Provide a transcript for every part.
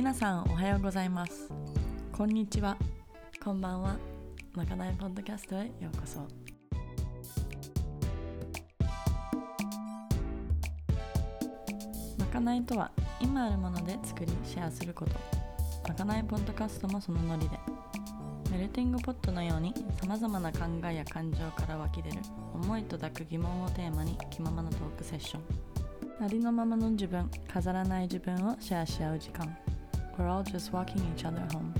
皆さんおはようございます。こんにちは。こんばんは。まかないポッドキャストへようこそ。まかないとは今あるもので作りシェアすること。まかないポッドキャストもそのノリで。メルティングポットのようにさまざまな考えや感情から湧き出る思いと抱く疑問をテーマに気ままなトークセッション。ありのままの自分飾らない自分をシェアし合う時間 We're all just walking each other home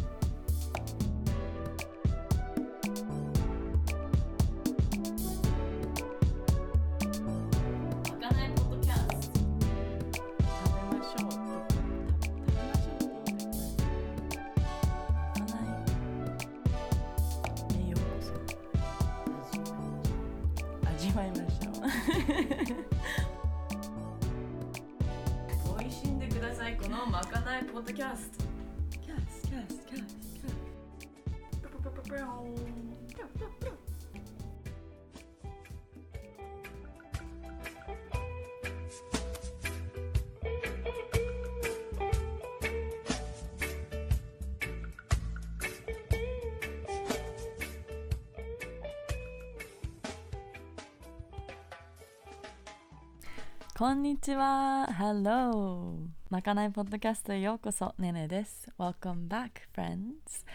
ちは。Hello. まかないポッドキャストへようこそねねです。Welcome back friends.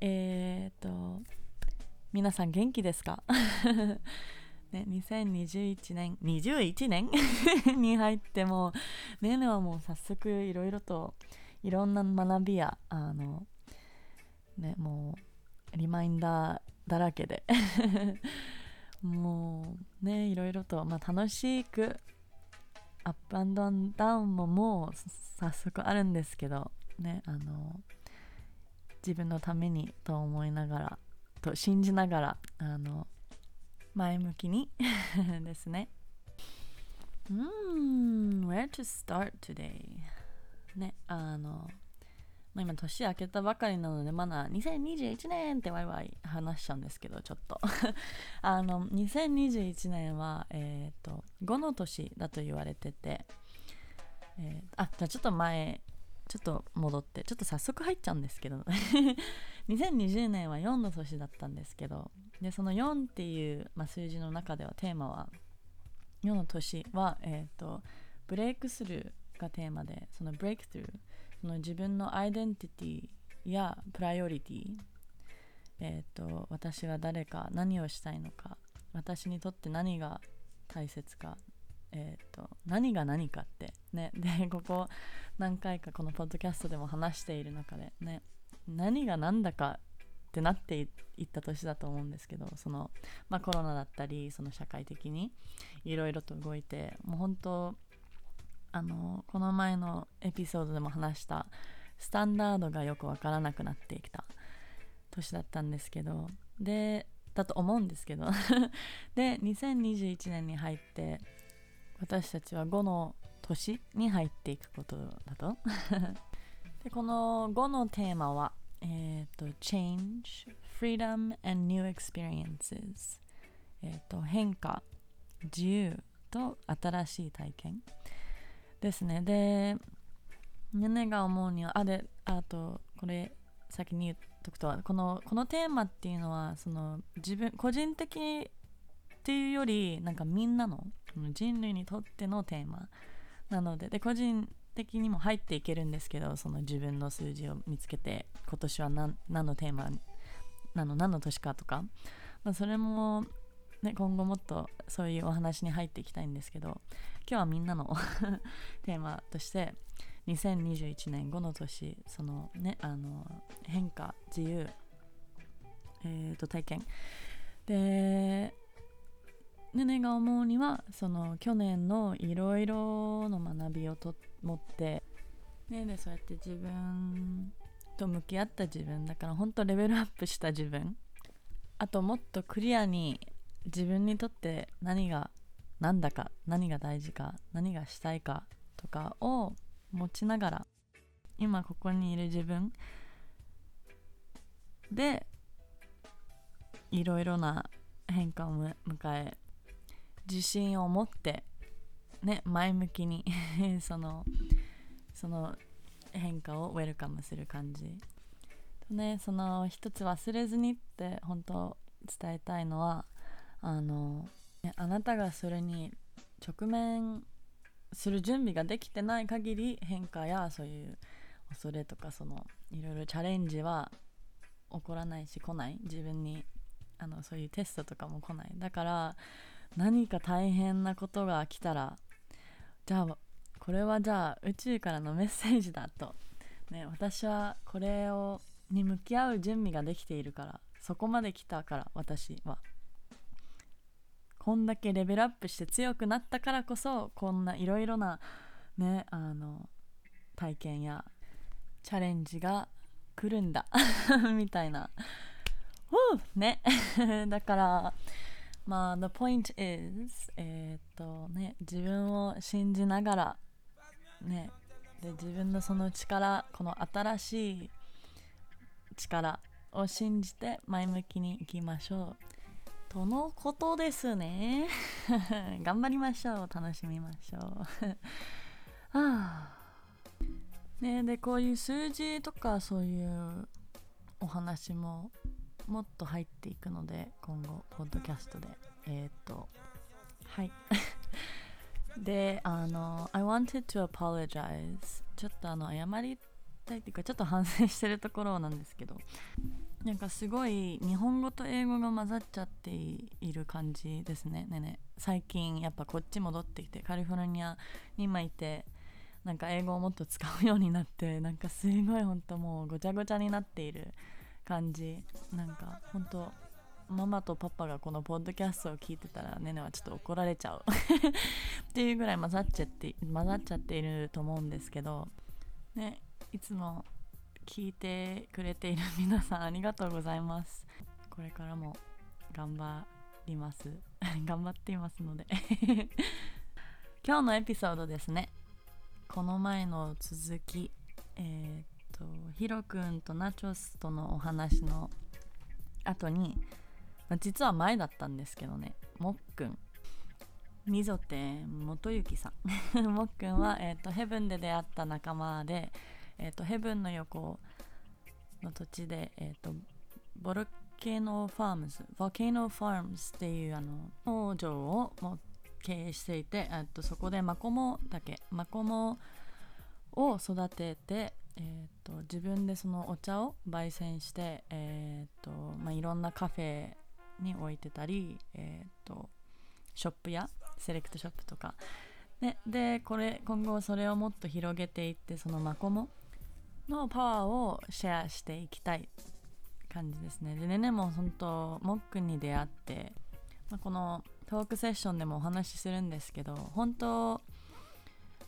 え、っと皆さん元気ですか？ね、2021年21年に入ってもねねはもう早速いろいろといろんな学びやあのねもうリマインダーだらけで。もうねいろいろと、まあ、楽しくアップアンドダウンももう早速あるんですけどねあの自分のためにと思いながらと信じながらあの前向きに ですね。うん where to start today? ねあのまあ、今年明けたばかりなのでまだ2021年ってワイワイ話しちゃうんですけどちょっと。あの2021年はえっ、と5の年だと言われてて、えーあじゃあちょっと前ちょっと戻ってちょっと早速入っちゃうんですけど 2020年は4の年だったんですけどでその4っていう、まあ、数字の中ではテーマは4の年は、えー、とブレイクスルーがテーマでそのブレイクスルーその自分のアイデンティティやプライオリティえっ、と私は誰か何をしたいのか私にとって何が大切かえー、と何が何かってね。でここ何回かこのポッドキャストでも話している中でね。何が何だかってなっていった年だと思うんですけどその、まあ、コロナだったりその社会的にいろいろと動いてもう本当あのこの前のエピソードでも話したスタンダードがよくわからなくなってきた年だったんですけどでだと思うんですけど で2021年に入って私たちは5の年に入っていくことだと。でこの5のテーマはえっ、と Change, Freedom and New Experiences えっ、と変化自由と新しい体験。ですね。でねねが思うにはあであとこれ先に言っとくとこのこのテーマっていうのはその自分個人的っていうよりなんかみんなの人類にとってのテーマ。なのでで個人的にも入っていけるんですけどその自分の数字を見つけて今年は何何のテーマなの何の年かとか、まあ、それも、ね、今後もっとそういうお話に入っていきたいんですけど今日はみんなの テーマとして2021年5の年そのねあの変化自由、えー、と体験。でねねが思うにはその去年のいろいろの学びをと持ってねでそうやって自分と向き合った自分だから本当レベルアップした自分。あともっとクリアに自分にとって何が何だか何が大事か何がしたいかとかを持ちながら今ここにいる自分でいろいろな変化を迎え自信を持ってね前向きに そのその変化をウェルカムする感じ。とねその一つ忘れずにって本当伝えたいのはあの、あなたがそれに直面する準備ができてない限り変化やそういう恐れとかそのいろいろチャレンジは起こらないし来ない。自分にあのそういうテストとかも来ない。だから何か大変なことが来たらじゃあこれはじゃあ宇宙からのメッセージだと、ね、私はこれをに向き合う準備ができているからそこまで来たから私は。こんだけレベルアップして強くなったからこそこんないろいろなねあの体験やチャレンジが来るんだ みたいな。ね。だからまあ the point is えっとね自分を信じながらねで自分のその力この新しい力を信じて前向きにいきましょう。とのことですね。頑張りましょう。楽しみましょう。はあ。ねでこういう数字とかそういうお話ももっと入っていくので今後ポッドキャストで。えー、っと。はい。であの I wanted to apologize ちょっとあの謝りたいっていうかちょっと反省してるところなんですけど。なんかすごい日本語と英語が混ざっちゃっている感じですね。ねね。最近やっぱこっち戻ってきてカリフォルニアに今いてなんか英語をもっと使うようになって なんかすごい本当もうごちゃごちゃになっている感じ。なんか本当ママとパパがこのポッドキャストを聞いてたらねねはちょっと怒られちゃう。っていうぐらい混ざっちゃって混ざっちゃっていると思うんですけど。ねいつも聞いてくれている皆さんありがとうございます。これからも頑張ります。頑張っていますので。今日のエピソードですね。この前の続き。えー、っとヒロくんとナチョスとのお話の後に、実は前だったんですけどね。もっくん溝手元幸さん。もっくんは、えーと、ヘブンで出会った仲間で、えーと、ヘブンの横の土地で、えーと、ボルケーノファームズボケーノファームズっていうあの農場をも経営していて、とそこでマコモだけマコモを育ててえーと、自分でそのお茶を焙煎して、えーとまあ、いろんなカフェに置いてたり、えーと、ショップやセレクトショップとか、ね、でこれ今後それをもっと広げていってそのマコモのパワーをシェアしていきたい感じですね。でねねも本当モックに出会って、まあ、このトークセッションでもお話しするんですけど本当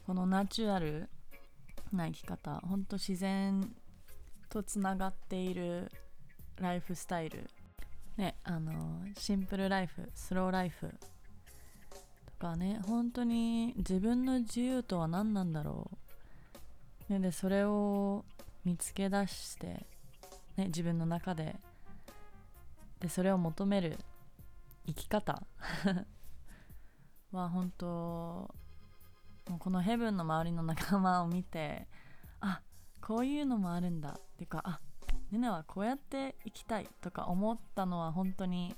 このナチュラルな生き方本当自然とつながっているライフスタイル。ねあのシンプルライフスローライフとかね本当に自分の自由とは何なんだろう、ね、でそれを見つけ出して、ね、自分の中で。でそれを求める生き方。は本当もうこのヘブンの周りの仲間を見てあこういうのもあるんだ。っていうかあネネはこうやって生きたいとか思ったのは本当に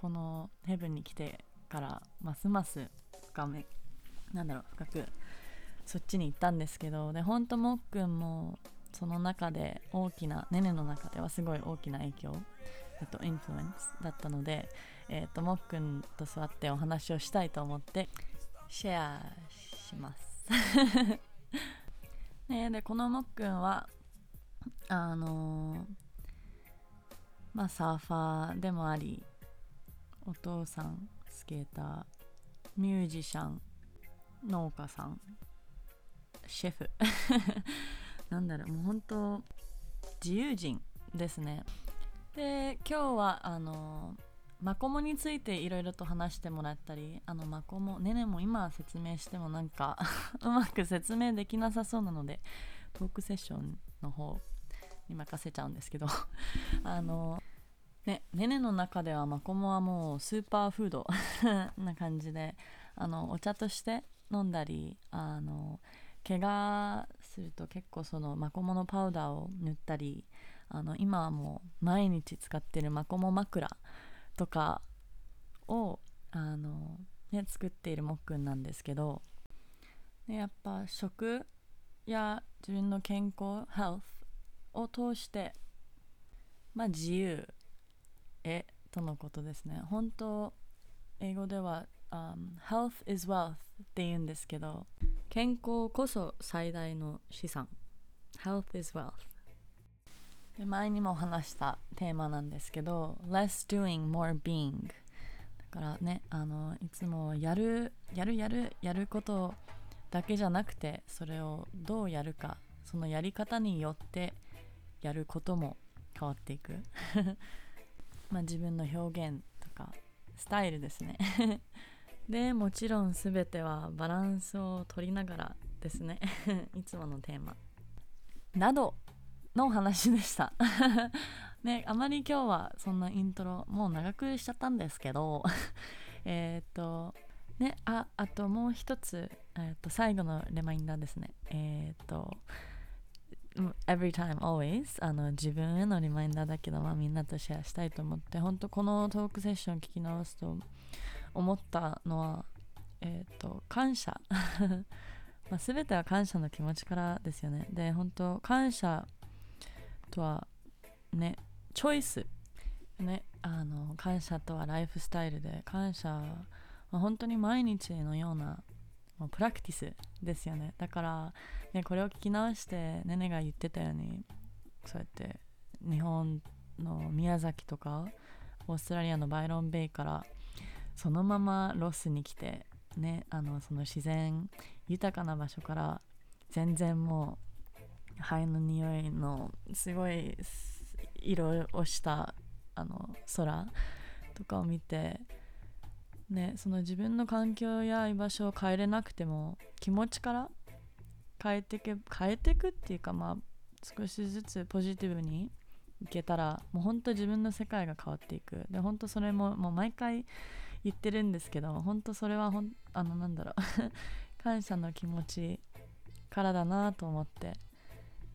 このヘブンに来てからますます深めなんだろう深くそっちに行ったんですけど。で本当もっくんもその中で大きなネネの中ではすごい大きな影響えっとインフルエンスだったので、えーと、もっくんと座ってお話をしたいと思ってシェアします。ね、でこのもっくんはあのー、まあサーファーでもありお父さんスケーターミュージシャン農家さんシェフ。なんだろうもう本当自由人ですね。で今日はあのマコモについていろいろと話してもらったりあのマコモねねも今説明してもなんか うまく説明できなさそうなのでトークセッションの方に任せちゃうんですけど あのねねねの中ではマコモはもうスーパーフード な感じであのお茶として飲んだりあの怪我すると結構そのマコモのパウダーを塗ったりあの今はもう毎日使ってるマコモ枕とかをあの、ね、作っているもっくんなんですけど、ね、やっぱ食や自分の健康 health を通してまあ自由へとのことですね。本当英語では、um, health is wealth って言うんですけど健康こそ最大の資産。Health is wealth. 前にも話したテーマなんですけど less doing more being だからねあのいつもやるやるやるやることだけじゃなくてそれをどうやるかそのやり方によってやることも変わっていく。まあ自分の表現とかスタイルですね。でもちろん全てはバランスを取りながらですね。いつものテーマ。などのお話でした。ねあまり今日はそんなイントロもう長くしちゃったんですけど えっとねああともう一つ、えー、と最後のレマインダーですね。えっ、と every time always あの自分へのリマインダーだけど、まあ、みんなとシェアしたいと思って本当このトークセッション聞き直すと思ったのはえっ、ー、と感謝。まあ、全ては感謝の気持ちからですよね。で本当感謝とはねチョイス。ねあの感謝とはライフスタイルで感謝は本当に毎日のようなもうプラクティスですよね。だから、ね、これを聞き直してねねが言ってたようにそうやって日本の宮崎とかオーストラリアのバイロンベイからそのままロスに来てねあのその自然豊かな場所から全然もう肺の匂いのすごい色をしたあの空とかを見てねその自分の環境や居場所を変えれなくても気持ちから変えてけ変えていくっていうかまあ少しずつポジティブにいけたらもうほんと自分の世界が変わっていく。で本当それももう毎回言ってるんですけど本当それはほんあのなんだろう。感謝の気持ちからだなと思って。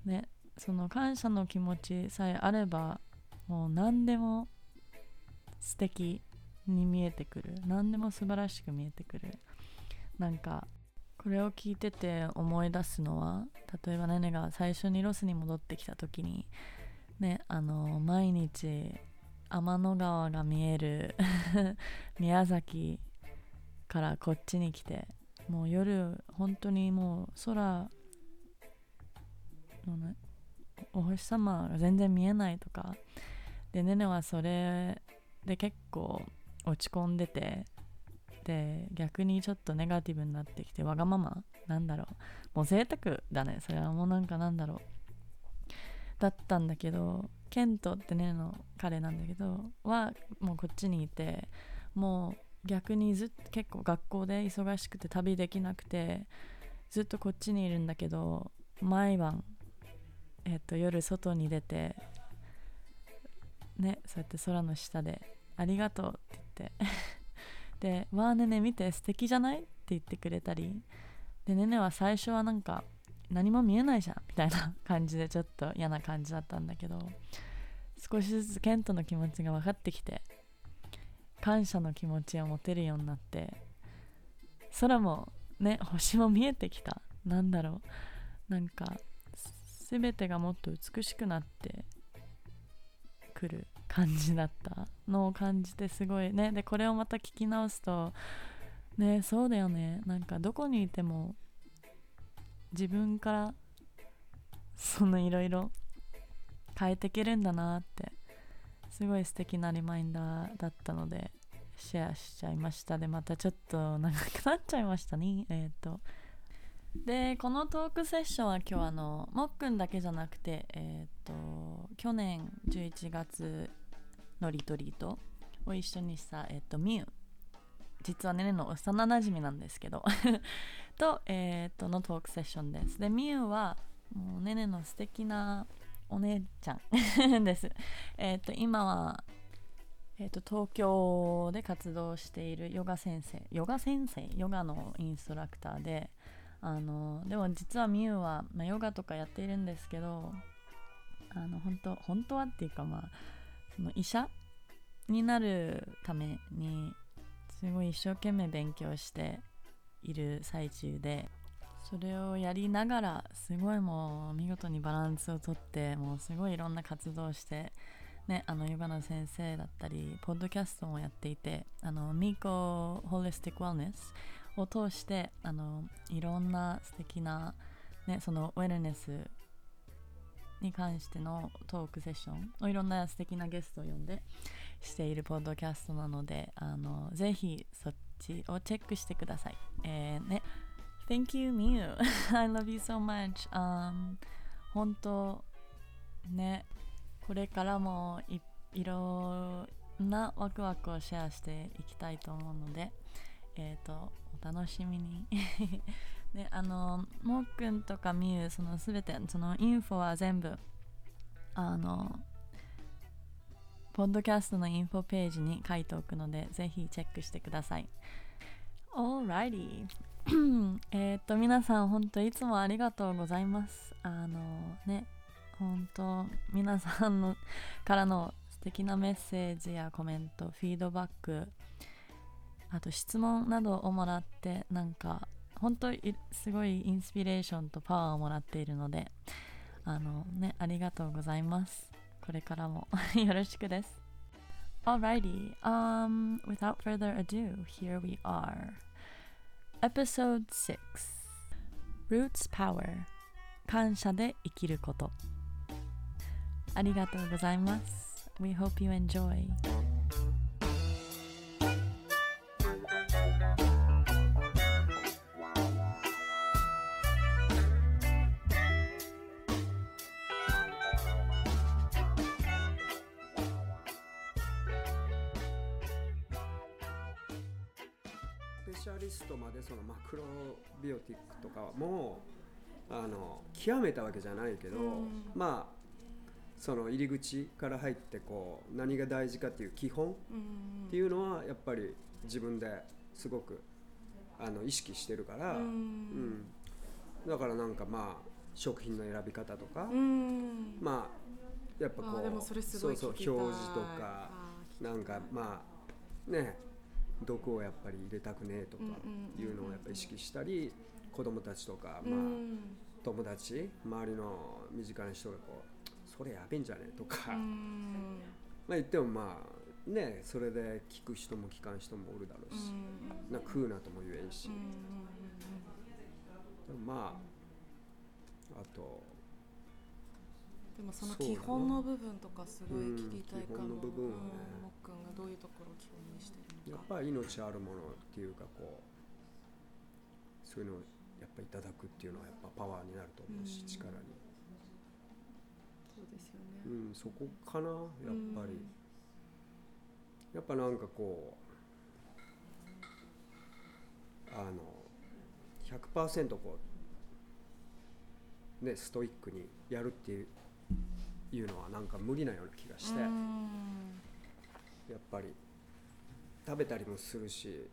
ねその感謝の気持ちさえあればもう何でも素敵に見えてくる。何でも素晴らしく見えてくる。なんかこれを聞いてて思い出すのは例えばネネが最初にロスに戻ってきた時にねあの毎日天の川が見える 宮崎からこっちに来てもう夜本当にもう空のねお星様が全然見えないとか。でねねはそれで結構落ち込んでてで逆にちょっとネガティブになってきてわがままなんだろう。もう贅沢だね。それはもうなんかなんだろう。だったんだけどケントってねの彼なんだけどはもうこっちにいてもう逆にずっと結構学校で忙しくて旅できなくてずっとこっちにいるんだけど毎晩、えっと、夜外に出てねそうやって空の下で「ありがとう」って言って で「わあねね見て素敵じゃない?」って言ってくれたりでねねは最初はなんか何も見えないじゃんみたいな感じでちょっと嫌な感じだったんだけど少しずつケントの気持ちが分かってきて感謝の気持ちを持てるようになって空もね星も見えてきた。なんだろう。なんか全てがもっと美しくなってくる感じだった。のを感じてすごいね。でこれをまた聞き直すとねそうだよね。なんかどこにいても自分からそのいろいろ変えていけるんだなってすごい素敵なリマインダーだったのでシェアしちゃいましたでまたちょっと長くなっちゃいましたね。えっ、と。でこのトークセッションは今日あのもっくんだけじゃなくてえっ、と去年11月のリトリートを一緒にした、えっ、とミュウ。実はねねの幼なじみなんですけど。と,、えー、とのトークセッションです。でみゆはもうねねの素敵なお姉ちゃん です。えっ、と今はえーと、東京で活動しているヨガ先生ヨガ先生？ヨガのインストラクターであのでも実はみゆは、まあ、ヨガとかやっているんですけどあの本当本当はっていうかまあその医者？になるためにすごい一生懸命勉強している最中でそれをやりながらすごいもう見事にバランスをとってもうすごいいろんな活動をしてね、あのヨガの先生だったりポッドキャストもやっていてあのミーコホリスティック・ウェルネスを通してあのいろんな素敵なねそのウェルネスに関してのトークセッションをいろんな素敵なゲストを呼んでしているポッドキャストなのであのぜひそっをチェックしてください。えー、ね Thank you, Miu. I love you so much.、Um, 本当ねこれからもいいろんなワクワクをシェアしていきたいと思うので、えっ、ー、と、お楽しみに。で、あの、もっくんとかみゆ、そのすべて、そのインフォは全部、あの、ポッドキャストのインフォページに書いておくので、ぜひチェックしてください。Alrighty. えっと、皆さん、本当いつもありがとうございます。あのね、本当皆さんのからの素敵なメッセージやコメントフィードバックあと質問などをもらってなんか本当すごいインスピレーションとパワーをもらっているのであのねありがとうございますこれからもよろしくです Alrighty, um, without further ado, here we are. Episode 6 Roots Power 感謝で生きることありがとうございます。We hope you enjoy. シャリストまでそのマクロビオティックとかもあの極めたわけじゃないけど、まあその入り口から入ってこう何が大事かっていう基本っていうのはやっぱり自分ですごくあの意識してるから、うん、だからなんかまあ食品の選び方とか、まあやっぱこうそうそう表示とかなんかまあね毒をやっぱり入れたくねえとかいうのをやっぱり意識したり子供たちとかまあ友達周りの身近な人がこうそれやべえんじゃねえとかまあ言ってもまあねそれで聞く人も聞かん人もおるだろうしな食うなとも言えんし。まああとでもその基本の部分とかすごい聞きたいかも、うん、基本の部分はね、もっくんがどういうところを基本にしてるやっぱり命あるものっていうかこうそういうのをやっぱいただくっていうのはやっぱパワーになると思うし、力に。そうですよね、うん、そこかなやっぱり、やっぱなんかこうあの100%こうねストイックにやるっていういうのはなんか無理なような気がして、やっぱり食べたりもするし。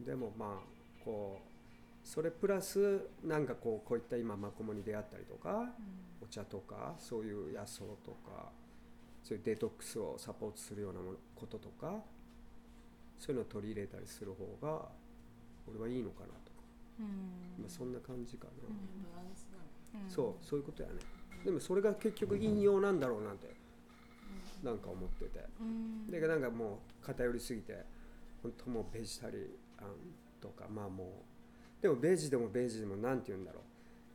でもまあこうそれプラスなんかこうこういった今マコモに出会ったりとか、うん、お茶とかそういう野草とかそういうデトックスをサポートするようなこととかそういうのを取り入れたりする方が俺はいいのかなと。まあ、そんな感じかな、うん、そうそういうことやね。でもそれが結局引用なんだろうなんてなんか思ってて、うん、でなんかもう偏りすぎて本当もうベジタリアンとかまあもうでもベジでもベジでも何て言うんだろ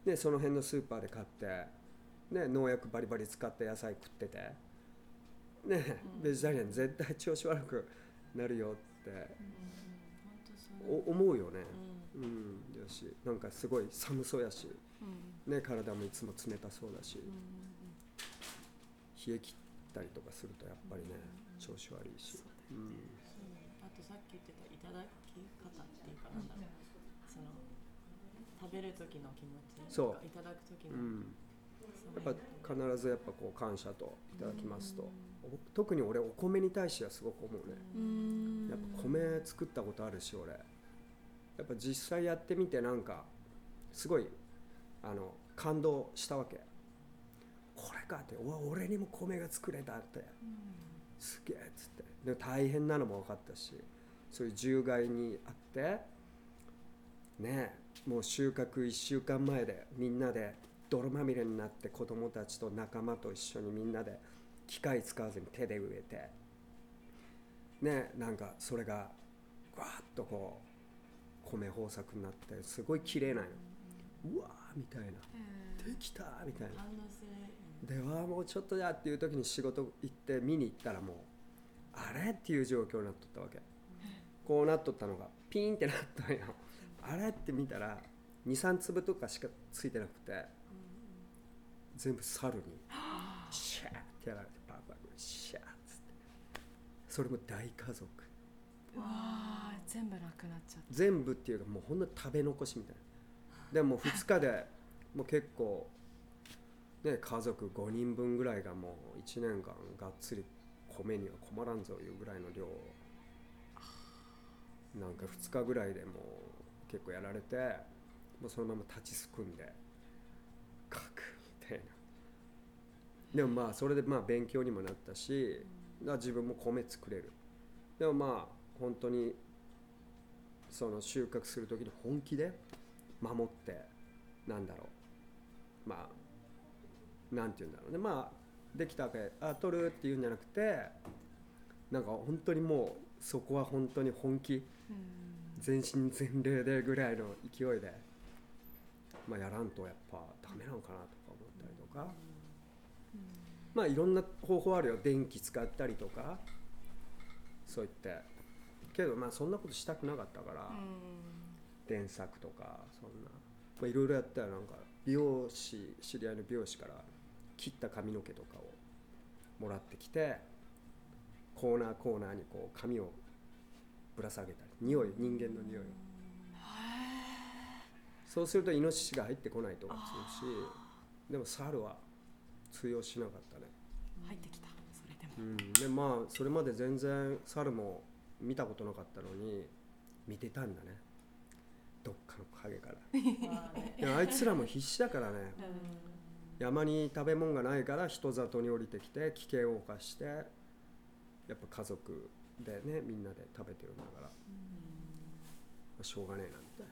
う、ね、その辺のスーパーで買って、ね、農薬バリバリ使った野菜食ってて、ね、うん、ベジタリアン絶対調子悪くなるよって、うん、思うよね、うん、うん、よし。なんかすごい寒そうやし、ね、体もいつも冷たそうだし、冷え切ったりとかするとやっぱりね、調子悪いし。うんあとさっき言ってたいただき方っていうかなんだろう。その食べる時の気持ちそう。いただく時の、うん、やっぱ必ずやっぱこう感謝といただきますと、特に俺お米に対してはすごく思うね。やっぱ米作ったことあるし俺。やっぱ実際やってみてなんかすごいあの感動したわけかって「うわ俺にも米が作れた」って。すげえっつって。で大変なのも分かったしそういう獣害にあってねえもう収穫1週間前でみんなで泥まみれになって子供たちと仲間と一緒にみんなで機械使わずに手で植えてねえなんかそれがわーっとこう米豊作になってすごい綺麗なのうわーみたいな。できたみたいなではもうちょっとやっていう時に仕事行って見に行ったらもうあれっていう状況になっとったわけ。こうなっとったのがピーンってなったんよ。あれって見たら23粒とかしかついてなくて全部猿にシャーってやられてパパがシャーっつって。それも大家族。わあ全部なくなっちゃっ全部っていうかもうほんの食べ残しみたいな。でも2日でもう結構ね家族5人分ぐらいがもう1年間がっつり米には困らんぞいうぐらいの量なんか2日ぐらいでもう結構やられてもうそのまま立ちすくんで書くみたいな。でもまあそれでまあ勉強にもなったし自分も米作れる。でもまあ本当にその収穫する時に本気で守ってなんだろう。まあなんて言うんだろうね。まあできたわけ。あ取るって言うんじゃなくてなんか本当にもうそこは本当に本気。全身全霊でぐらいの勢いで、まあ、やらんとやっぱダメなのかなとか思ったりとか、まあいろんな方法あるよ。電気使ったりとか。そう言って。けどまあそんなことしたくなかったから、電柵とかそんな。まあいろいろやったらなんか美容師知り合いの美容師から切った髪の毛とかをもらってきてコーナーコーナーにこう髪をぶら下げたり匂い人間の匂いを。そうするとイノシシが入ってこないとかするしでも猿は通用しなかったね。入ってきた。それでも。うん、でまあそれまで全然猿も見たことなかったのに見てたんだね。どっかの影から。まあねいやあいつらも必死だからね山に食べ物がないから人里に降りてきて危険を冒してやっぱ家族でねみんなで食べてるんだから、まあ、しょうがねえなみたいな。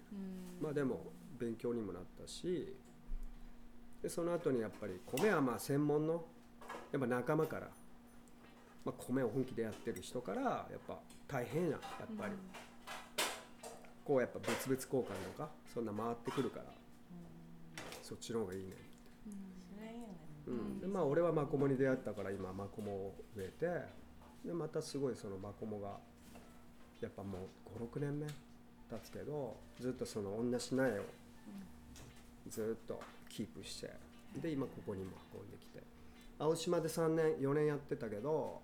まあでも勉強にもなったしでその後にやっぱり米はまあ専門のやっぱ仲間から、まあ、米を本気でやってる人からやっぱ大変ややっぱり、こうやっぱ物々交換とかそんな回ってくるから、そっちの方がいいね、うん。でまあ俺はマコモに出会ったから今マコモを植えてでまたすごいそのマコモがやっぱもう56年目経つけどずっとその同じ苗をずっとキープしてで今ここにも運んできて。青島で3年4年やってたけど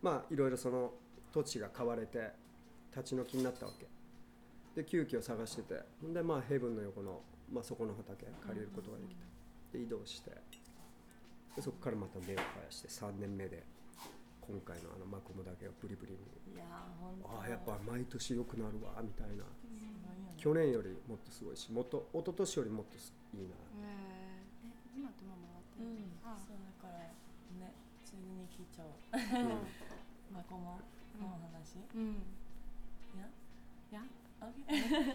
まあいろいろその土地が買われて立ち退きになったわけ。で急遽探してて。でまあヘブンの横の、まあ、そこの畑借りることができたで移動してでそこからまた目を生やして3年目で今回のあのマコモだけをブリブリにああやっぱ毎年良くなるわみたいな。去年よりもっとすごいしもっと一昨年よりもっといいな。え今ってもう回ってるうん。あそうだからねついでに聞いちゃおう。うん。マコモ？の話？うん。いや？いや？あ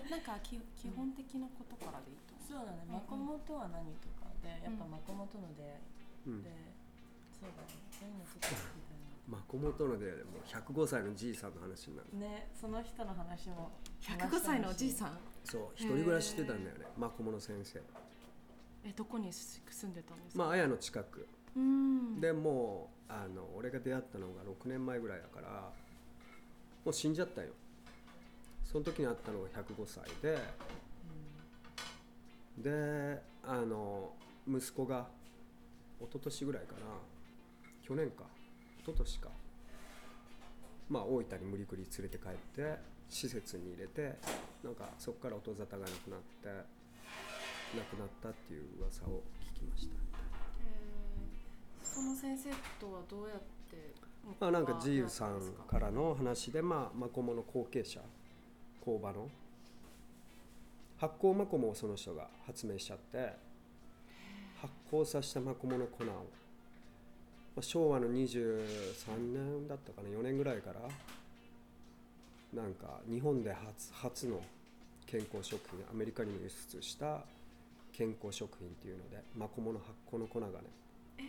なんかき基本的なことからでいいと思う。そうだね。うん。マコモとは何とかでやっぱうん。マコモとの出会うん。いでそうだねそういうのちょっと聞きたいマコモとの出会いでもう105歳のじいさんの話になる。なねその人の話も。105歳のおじいさん？そう一人暮らししてたんだよねマコモの先生。えどこに住んでたんですか？まあ綾の近く。うん。でもうあの俺が出会ったのが6年前ぐらいだからもう死んじゃったよ。その時に会ったのが105歳でであの息子が一昨年ぐらいかな。去年か。一昨年か。まあ大分に無理くり連れて帰って施設に入れてなんかそこから音沙汰がなくなって亡くなったっていう噂を聞きました。えー。その先生とはどうやってまあなんかジールさんからの話でまあマコモの後継者工場の。発酵マコモをその人が発明しちゃって発酵させたマコモの粉を、まあ、昭和の23年だったかな。4年ぐらいからなんか日本で初初の健康食品アメリカにも輸出した健康食品っていうのでマコモの発酵の粉がね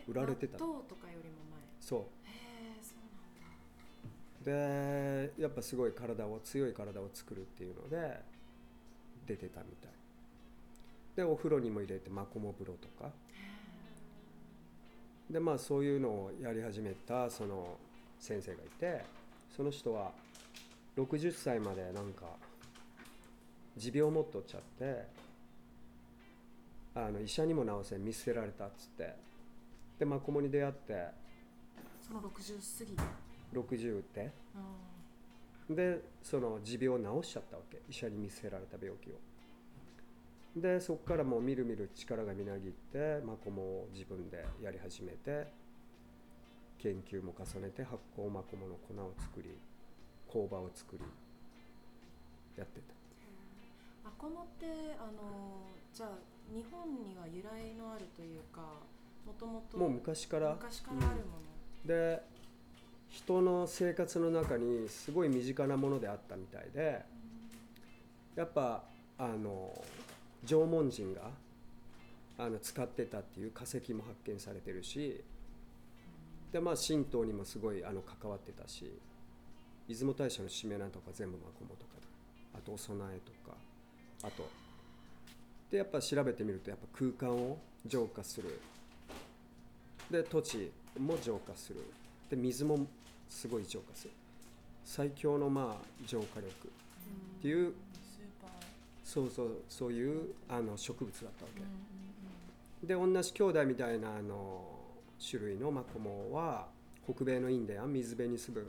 売られてた。納豆とかよりも前？そう。へえそうなんだ。でやっぱすごい体を強い体を作るっていうので出てたみたいでお風呂にも入れてマコモ風呂とか。でまあそういうのをやり始めたその先生がいてその人は60歳までなんか持病を持っとっちゃってあの医者にも治せ見捨てられたっつって。でマコモに出会って。その60過ぎ60って。うでその持病を治しちゃったわけ。医者に見捨てられた病気をでそこからもうみるみる力がみなぎってマコモを自分でやり始めて研究も重ねて発酵マコモの粉を作り工場を作りやってた。マコモってあのじゃあ日本には由来のあるというかもともともう昔から。昔からあるもの、で人の生活の中にすごい身近なものであったみたいでやっぱあの縄文人があの使ってたっていう化石も発見されてるしでまあ神道にもすごいあの関わってたし出雲大社のしめ縄とか全部マコモとかあとお供えとかあとでやっぱ調べてみるとやっぱ空間を浄化する。で土地も浄化する。で水もすごい浄化する。最強のまあ浄化力っていうそうそうそういうあの植物だったわけ、で同じ兄弟みたいなあの種類のマコモは北米のインディアン水辺に住む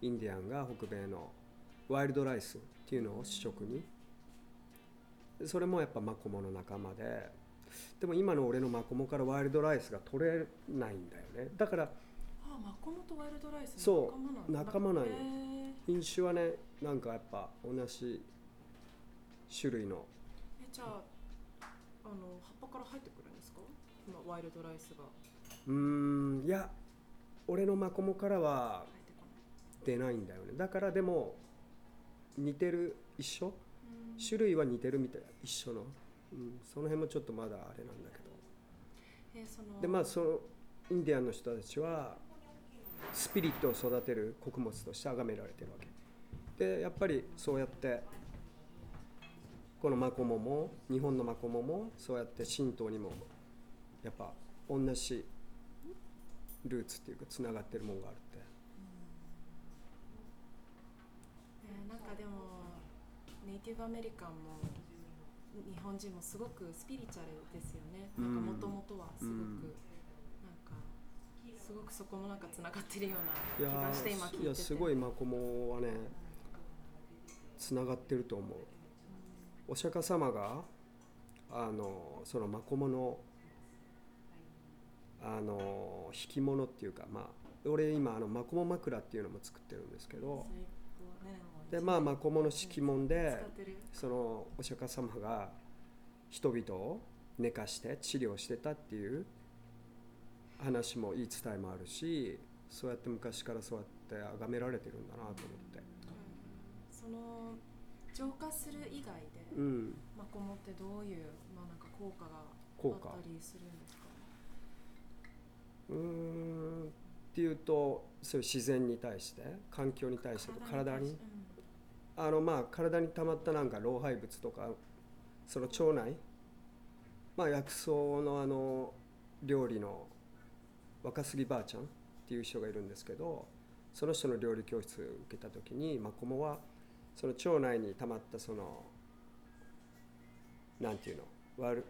インディアンが北米のワイルドライスっていうのを主食に。それもやっぱマコモの仲間で。でも今の俺のマコモからワイルドライスが取れないんだよね。だからあマコモとワイルドライスそう仲間なんよ。へ品種はねなんかやっぱ同じ種類の。ええじゃああの葉っぱから入ってくるんですか？今ワイルドライスが。うーんいや俺のマコモからは出ないんだよね。だからでも似てる一緒？うん。種類は似てるみたい一緒の、うん、その辺もちょっとまだあれなんだけど。えそのでまあそのインディアンの人たちはスピリットを育てる穀物として崇められてるわけ。でやっぱりそうやってこのマコモも日本のマコモもそうやって神道にもやっぱ同じルーツっていうかつながってるもんがあるって。えーなんかでもネイティブアメリカンも日本人もすごくスピリチュアルですよね。うなんんかもともとはすごく、うん。なんかすごくそこもなんかつながってるよういな気がして今聞いてて。やいやすごいマコモはねつながってると思うお釈迦様があのそのマコモのあの引き物っていうかまあ俺今あのマコモ枕っていうのも作ってるんですけどでまあマコモの敷物でそのお釈迦様が人々を寝かして治療してたっていう話も言い伝えもあるしそうやって昔からそうやって崇められてるんだなと思って。その浄化する以外、うん。マコモってどういう、まあ、なんか効果があったりするんですか？うーん。っていうとそういう自然に対して環境に対してと体にあのまあ体に溜まったなんか老廃物とかその腸内？まあ薬草のあの料理の若杉ばあちゃんっていう人がいるんですけどその人の料理教室を受けた時にマコモはその腸内に溜まったそのなんていうの？悪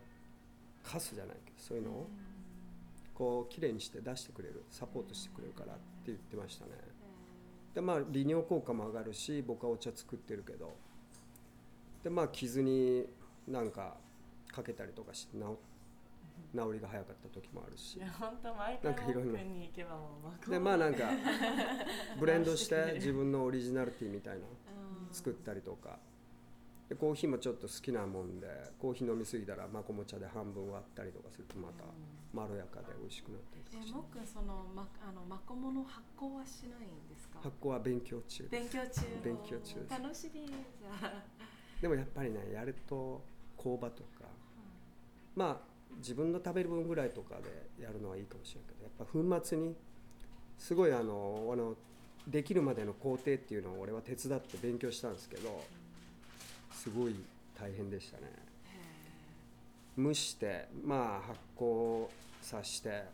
カスじゃないけどそういうの？をこうきれいにして出してくれるサポートしてくれるからって言ってましたね。でまあ利尿効果も上がるし僕はお茶作ってるけど。でまあ傷になんかかけたりとかして治治りが早かった時もあるし。本当毎なんかいろんな。に行けばもうでまあなんか ブレンドして自分のオリジナリティみたいな作ったりとかでコーヒーもちょっと好きなもんでコーヒー飲みすぎたらマコモ茶で半分割ったりとかするとまたまろやかで美味しくなったりとかしてえもっくんそのまあのマコモの発酵はしないんですか？発酵は勉強中勉強中勉強中です。楽しみじゃあ、でもやっぱりねやると工場とかまあ自分の食べる分ぐらいとかでやるのはいいかもしれないけどやっぱ粉末にすごいあのあのできるまでの工程っていうのを俺は手伝って勉強したんですけどすごい大変でしたね。蒸してまあ発酵さして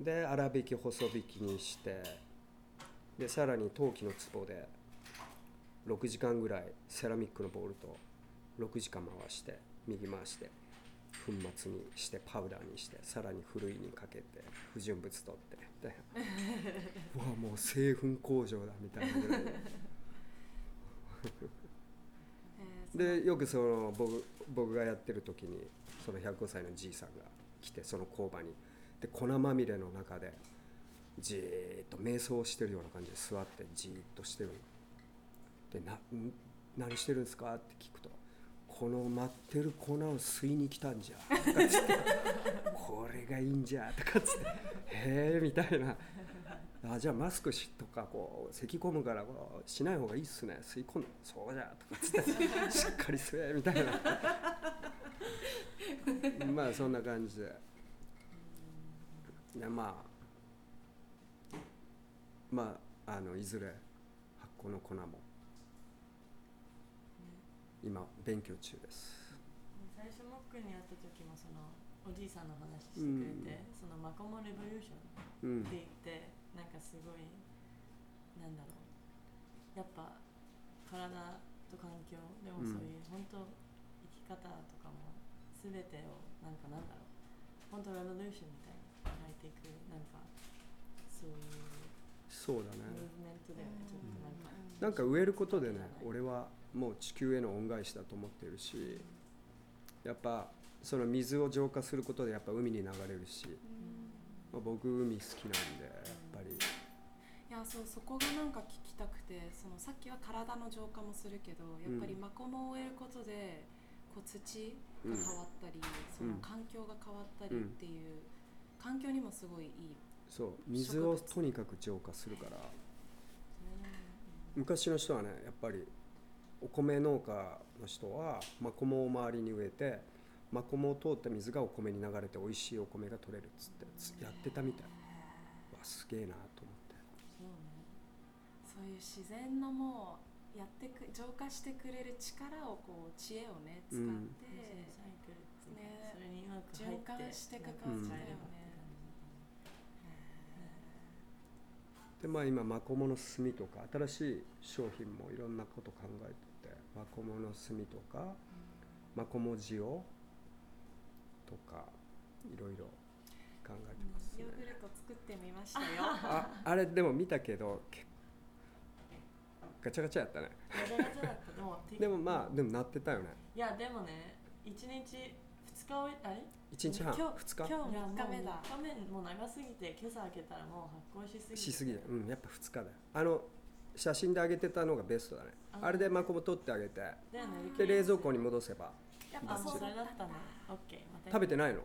で粗挽き細挽きにしてでさらに陶器の壺で6時間ぐらいセラミックのボールと6時間回して右回して粉末にしてパウダーにしてさらにふるいにかけて不純物取ってみたいなうわもう製粉工場だみたいなぐらい でよくその僕僕がやってる時にその105歳のじいさんが来てその工場に。で粉まみれの中でじーっと瞑想してるような感じで座ってじーっとしてるでな何してるんですか？って聞くとこの待ってる粉を吸いに来たんじゃ。とかっつって。これがいいんじゃ。とかっつって。へえみたいな。あじゃあマスクしとかこう咳込むからこうしない方がいいっすね。吸い込んでそうじゃとかっつって しっかり吸えみたいな。まあそんな感じで。でまあまああのいずれ発酵の粉も今勉強中です。最初モックに会った時もそのおじいさんの話してくれて、そのマコモレボリューションうんって言ってなんかすごいなんだろう。やっぱ体と環境でもそういう、本当生き方とかも全てをなんかなんだろう。本当レボリューションみたいに変えていくなんかそういうそうだね。なんか植えることでね俺はもう地球への恩返しだと思ってるしやっぱその水を浄化することでやっぱ海に流れるし、まあ、僕海好きなんでやそうそこがなんか聞きたくてそのさっきは体の浄化もするけどやっぱりマコモを植えることでこう土が変わったり、その環境が変わったりっていう、環境にもすごいいいそう水をとにかく浄化するから。昔の人はねやっぱりお米農家の人はマコモを周りに植えてマコモを通った水がお米に流れて美味しいお米が取れるっつってつやってたみたい。わすげえなってそういう自然のもうやってく浄化してくれる力をこう知恵をね使って、うん。サイクルっていうかねそれにうまく入って循環していく感じだよね。でまあ今マコモの炭とか新しい商品もいろんなこと考えててマコモの炭とかマコモ塩とかいろいろ考えてますね。ヨーグルト作ってみましたよ。ああれでも見たけどけガチャガチャやったね。ガチャガチャだった でもでもまあでもなってたよね。いやでもね1日2日おいあれ？1日半今2日日？今日いや3日目だもう3日目もう長すぎて今朝開けたらもう発酵しすぎてしすぎだようんやっぱ2日だよあの写真で上げてたのがベストだねああれでマコモ取ってあげてで冷蔵庫に戻せばやっぱそうだっそれだったたねオッケーまた食べてないの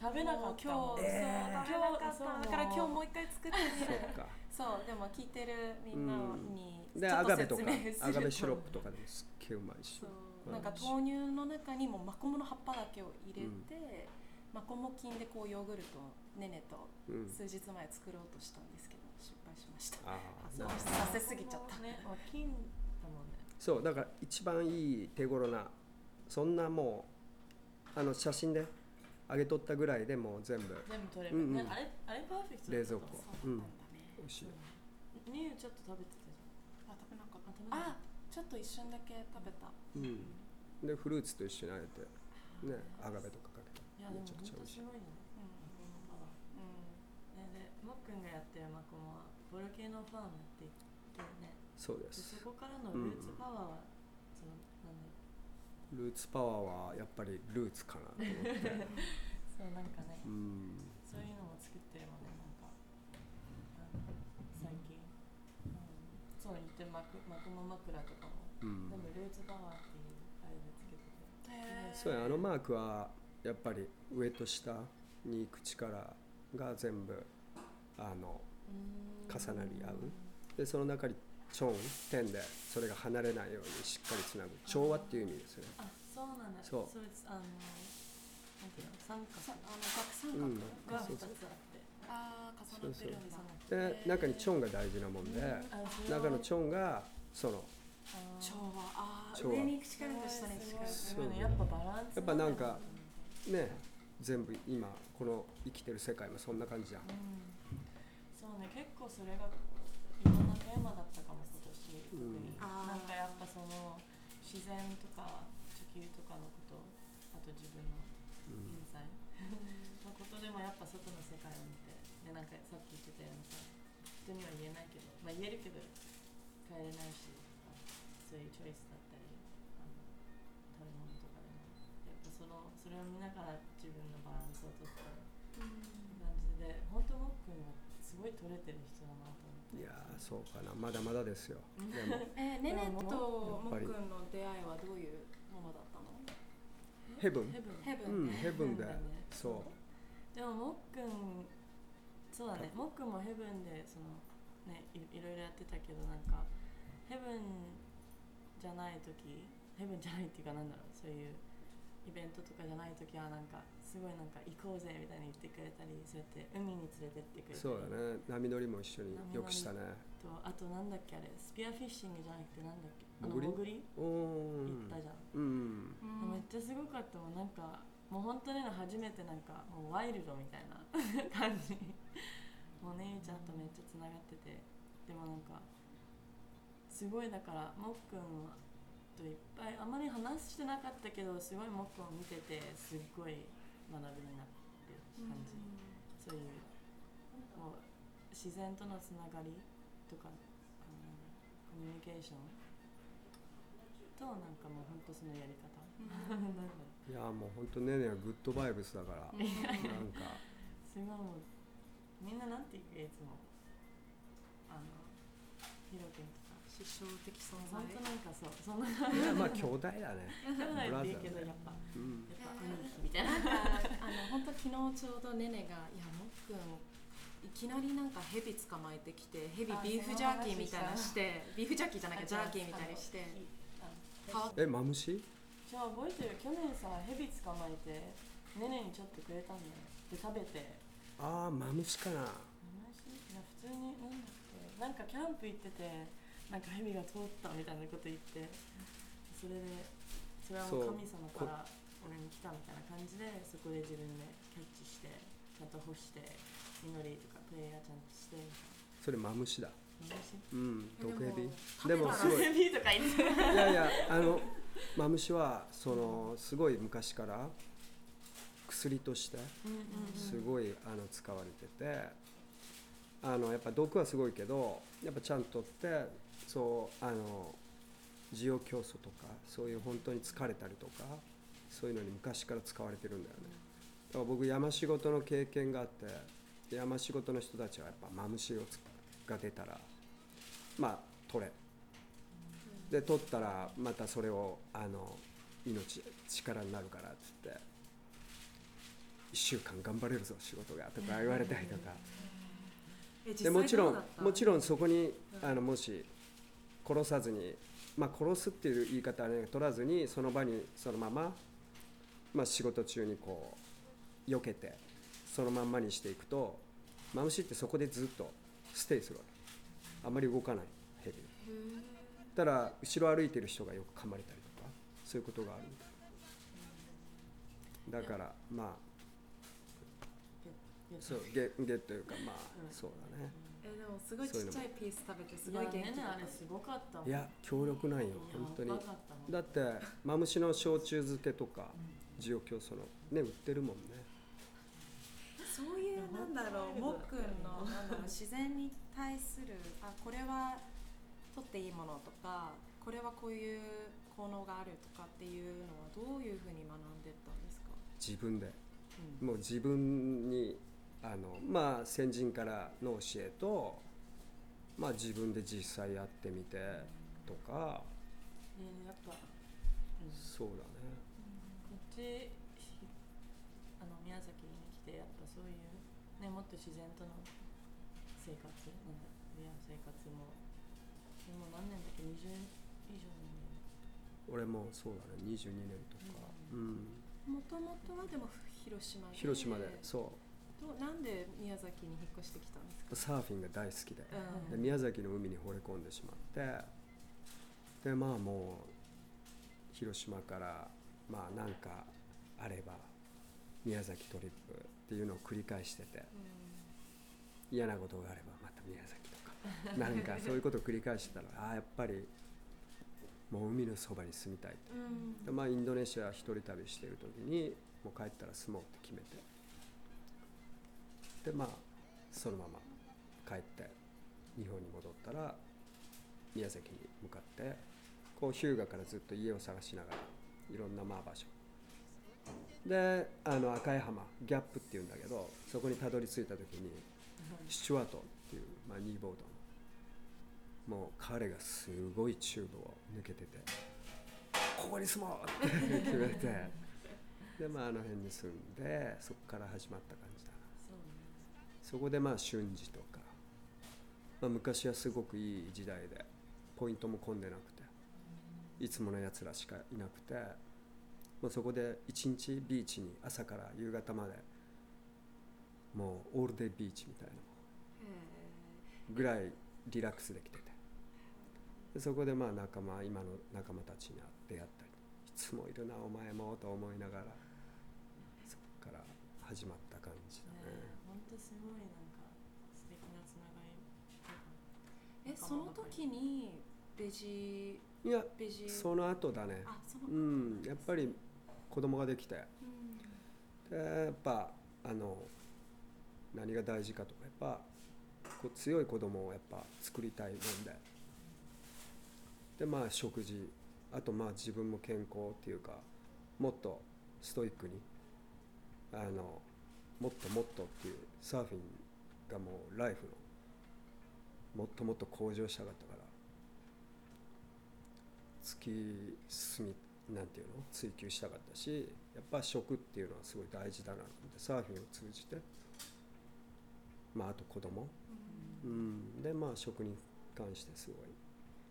食べなかった今日、えそう食べなかっただから今日もう一回作ってみるそっかそうでも聞いてるみんなにでアガベとかアガベシロップとかでもすっげえうまいしそう。なんか豆乳の中にもマコモの葉っぱだけを入れて、マコモ菌でこうヨーグルトねねとうん数日前作ろうとしたんですけど失敗しました。ああさせすぎちゃった。ね。もう金だもんね。そうだから一番いい手頃なそんなもうあの写真で上げとったぐらいでもう全部。全部取れば、うんうん。ねあれあれパーフェクトだった冷蔵庫。そうなん美味しい。ニューちょっと食べて食べなかったあちょっと一瞬だけ食べた。うん。でフルーツと一緒にあえてねアガベとかかけて。いやでもめちゃくちゃ美味しい。本当すごいねうん。ねでもっくんがやってるマコモはボルケーノファームって言ってね。そうでですそこからのルーツパワーは、そのなんだろう。ルーツパワーはやっぱりルーツかなと思って。そうなんかね、うん。そういうのもそう言ってマクマクモ枕とかも、うん。全部ルーツパワーっていうあれでつけてて。そうやあのマークはやっぱり上と下に行く力が全部あの重なり合う。でその中にチョン点でそれが離れないようにしっかりつなぐ。調和っていう意味ですよね。あそうなんだ。そう。あのなんていうの三角。さあの逆三うん。角がそう2つあって。ああ重なってるんだ。で中にチョンが大事なもんで中のチョンがその調和あ上に行く力と下に力すごいね。やっぱバランスやっぱなんかね全部今この生きてる世界もそんな感じじゃん。うん。そうね結構それがいろんなテーマだったかも今年。うん。なんかやっぱその自然とまあ言えるけど変えれないしあそういうチョイスだったりあの食べ物とかでも。やっぱそのそれを見ながら自分のバランスをとって感じで本当もっくんはすごい取れてる人だなと思って。いやーそうかな。まだまだですよ。でも。えーねねともやっくんの出会いはどういうものだったの？ヘブン。ヘブン。ヘブン。うんヘブンでそう。でももっくんそうだね。もっくんもヘブンでそのねいいろいろやってたけどなんかヘブンじゃない時ヘブンじゃないっていうかなんだろうそういうイベントとかじゃない時はなんかすごいなんか行こうぜみたいに言ってくれたりそうやって海に連れてってくれたり。そうだね。波乗りも一緒に。よくしたね。とあとなんだっけあれスピアフィッシングじゃなくてなんだっけあの潜り？行ったじゃん。うんめっちゃすごかったもん。なんかもう本当に初めてなんかもうワイルドみたいな 感じもう姉ちゃんとめっちゃつながってて。でもなんかすごいだからもっくんといっぱいあまり話してなかったけどすごいもっくんを見ててすっごい学びになってる感じ、そういうこう自然とのつながりとかあのコミュニケーションとなんかもう本当そのやり方、いやーもう本当ねねはグッドバイブスだから。なんか。すごいもうみんななんて言ういつも？あのヒロ君とか師匠的存本在当なんかそうそんな。いやまあ兄弟だね。兄弟って言うけどやっぱうん。やっぱ兄貴みたいな。なんかあの本当昨日ちょうどねねが「いやもっくんいきなりなんかヘビ捕まえてきてヘビあビーフジャーキーみたいなしてビーフジャーキーじゃなくてジャーキーみたいにしてえマムシ？じゃあ覚えてる？去年さヘビ捕まえてねねにちょっとくれたんだよ。で食べてああマムシかな。マジいや普通になんだっけなんかキャンプ行っててなんかヘビが通ったみたいなこと言ってそれでそれはもう神様から俺に来たみたいな感じでそこで自分でキャッチしてちゃんと干して祈りとかプレイヤーちゃんとしてみそれマムシだ。うんえでも毒ヘビ食べたらでもすごい。ヘビとか言っていやいやあのマムシはそのすごい昔から薬としてすごいあの使われててあのやっぱ毒はすごいけどやっぱちゃんとってそうあの需要競争とかそういう本当に疲れたりとかそういうのに昔から使われてるんだよね。だから僕山仕事の経験があって山仕事の人たちはやっぱマムシをつが出たらまあ取れ。で取ったらまたそれをあの命力になるからっつって1週間頑張れるぞ仕事がとか言われたりとか。えでもちろんもちろんんそこにあのもし殺さずにまあ殺すっていう言い方はね取らずにその場にそのまま、まあ、仕事中にこう避けてそのまんまにしていくとマムシってそこでずっとステイするわけ。あんまり動かないヘビただ後ろ歩いてる人がよく噛まれたりとかそういうことがあるみたいだからまあそうゲゲというかまあうんそうだね。えでもすごいちっちゃいピース食べてすごい元気いやねあれすごかったもん。いや強力なんよや本当に。だってマムシの焼酎漬けとか需要競争のね売ってるもんね。そういうなんだろうもっくんのなんだろう自然に対するあこれは取っていいものとかこれはこういう効能があるとかっていうのはどういうふうに学んでったんですか？自分で。うん。もう自分にあのまあ先人からの教えとまあ自分で実際やってみてとか。えーやっぱ、うん。そうだね。こっちひあの宮崎に来てやっぱそういうねもっと自然との生活なんだ生活もでも何年だっけ？20以上年俺もそうだね。22年とか、うん。もともとはでも広島で。広島でそなんで宮崎に引っ越してきたんですか？うサーフィンが大好きで。うん。で宮崎の海に惚れ込んでしまって。でまあもう広島からまあなんかあれば宮崎トリップっていうのを繰り返してて。嫌なことがあればまた宮崎とか。なんかそういうことを繰り返してたらああやっぱりもう海のそばに住みたいってうん。でまあインドネシア一人旅してる時にもう帰ったら住もうって決めてでまあそのまま帰って日本に戻ったら宮崎に向かってこう日向からずっと家を探しながらいろんなまあ場所。であの赤い浜ギャップっていうんだけどそこにたどり着いた時にスチュワートっていう、まあ、ニーボードのもう彼がすごいチューブを抜けててここに住もうって決めてでまああの辺に住んでそこから始まった感じ。そこでまあ瞬時とか、まあ、昔はすごくいい時代でポイントも混んでなくていつものやつらしかいなくて、まあ、そこで一日ビーチに朝から夕方までもうオールデイビーチみたいなぐらいリラックスできてて。でそこでまあ仲間今の仲間たちに出会ったりいつもいるなお前もと思いながらそこから始まった感じだねすごいなんか素敵なつながりえその時にベジいやベジ。その後だね。あそのうんやっぱり子供ができて。うん。でやっぱあの何が大事かとかやっぱこう強い子供をやっぱ作りたいもんで。でまあ食事。あとまあ自分も健康っていうかもっとストイックにあのもっともっとっていうサーフィンがもうライフのもっともっと向上したかったから。突き進みなんていうの？追求したかったしやっぱ食っていうのはすごい大事だなって。サーフィンを通じて。まああと子供。うん。でまあ食に関してすごい。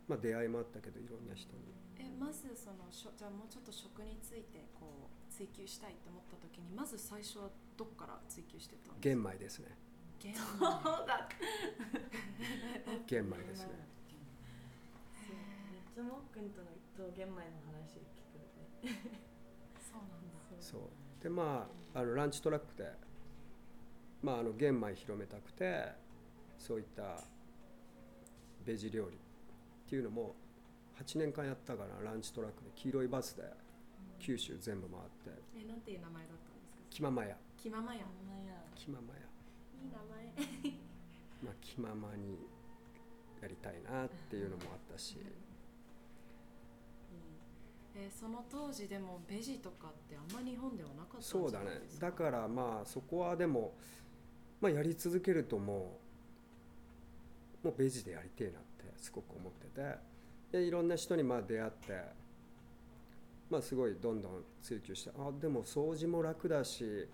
まあ出会いもあったけどいろんな人に。えまずそのしょじゃあもうちょっと食についてこう追求したいって思った時にまず最初はどっから追求してたんです玄か米ですね。玄そうだ玄米ですね。めっちゃもっくんとのと玄米の話聞くね。そうなんだ。そう。でまああのランチトラックでまああの玄米広めたくてそういったベジ料理っていうのも8年間やったかな。ランチトラックで黄色いバスで九州全部回って。えなんていう名前だったんですか？気ままや気ままやあん。まや気ままや。いい名前。まあ気ままにやりたいなっていうのもあったし。えーその当時でもベジとかってあんま日本ではなかったそうだね。だからまあそこはでもまあやり続けるともうもうベジでやりてえなってすごく思ってて。でいろんな人にまあ出会ってまあすごいどんどん追求してあでも掃除も楽だし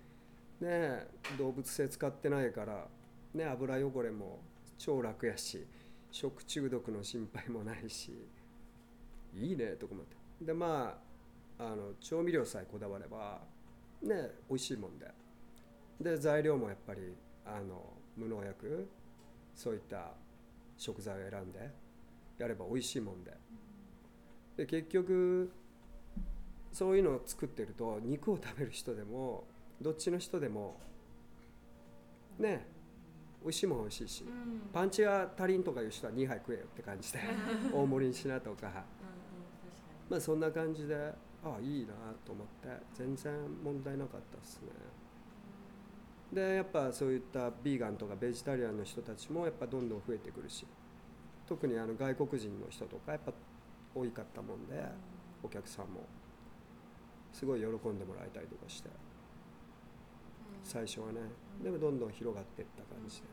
ね動物性使ってないからね油汚れも超楽やし食中毒の心配もないしいいねとか思って。でまああの調味料さえこだわればね美味しいもんで。で材料もやっぱりあの無農薬そういった食材を選んでやれば美味しいもんで。で結局そういうのを作ってると肉を食べる人でもどっちの人でもね美味しいもん美味しいしうん。パンチが足りんとかいう人は2杯食えよって感じで大盛りにしなとか。うんまあそんな感じでああいいなと思って全然問題なかったですね。でやっぱそういったビーガンとかベジタリアンの人たちもやっぱどんどん増えてくるし特にあの外国人の人とかやっぱ多かったもんでお客さんも。すごい喜んでもらえたりとかして最初はね。でもどんどん広がっていった感じで。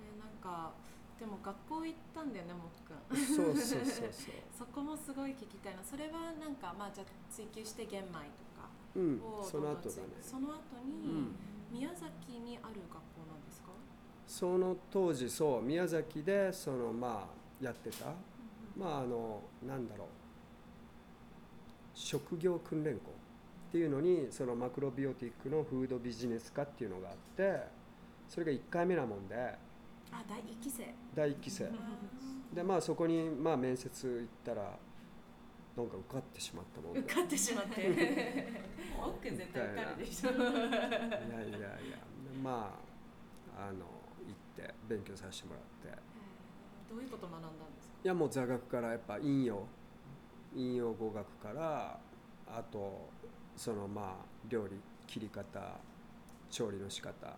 えなんかでも学校行ったんだよねもっくん。そうそうそうそう。そこもすごい聞きたいな。それはなんかまあじゃあ追求して玄米とかうん。をその後だね。その後うにん。宮崎にある学校なんですか、その当時そう。宮崎でそのまあやってた。まああのなんだろう。職業訓練校っていうのにそのマクロビオティックのフードビジネス科っていうのがあってそれが1回目なもんであ第一期生。第1期生。でまあそこにまあ面接行ったらなんか受かってしまったもんで。受かってしまって。奥絶対受かるでしょいやいやいや。まああの行って勉強させてもらって。どういうこと学んだんですか？いやもう座学からやっぱ陰陽陰陽語学からあとそのまあ料理切り方調理の仕方。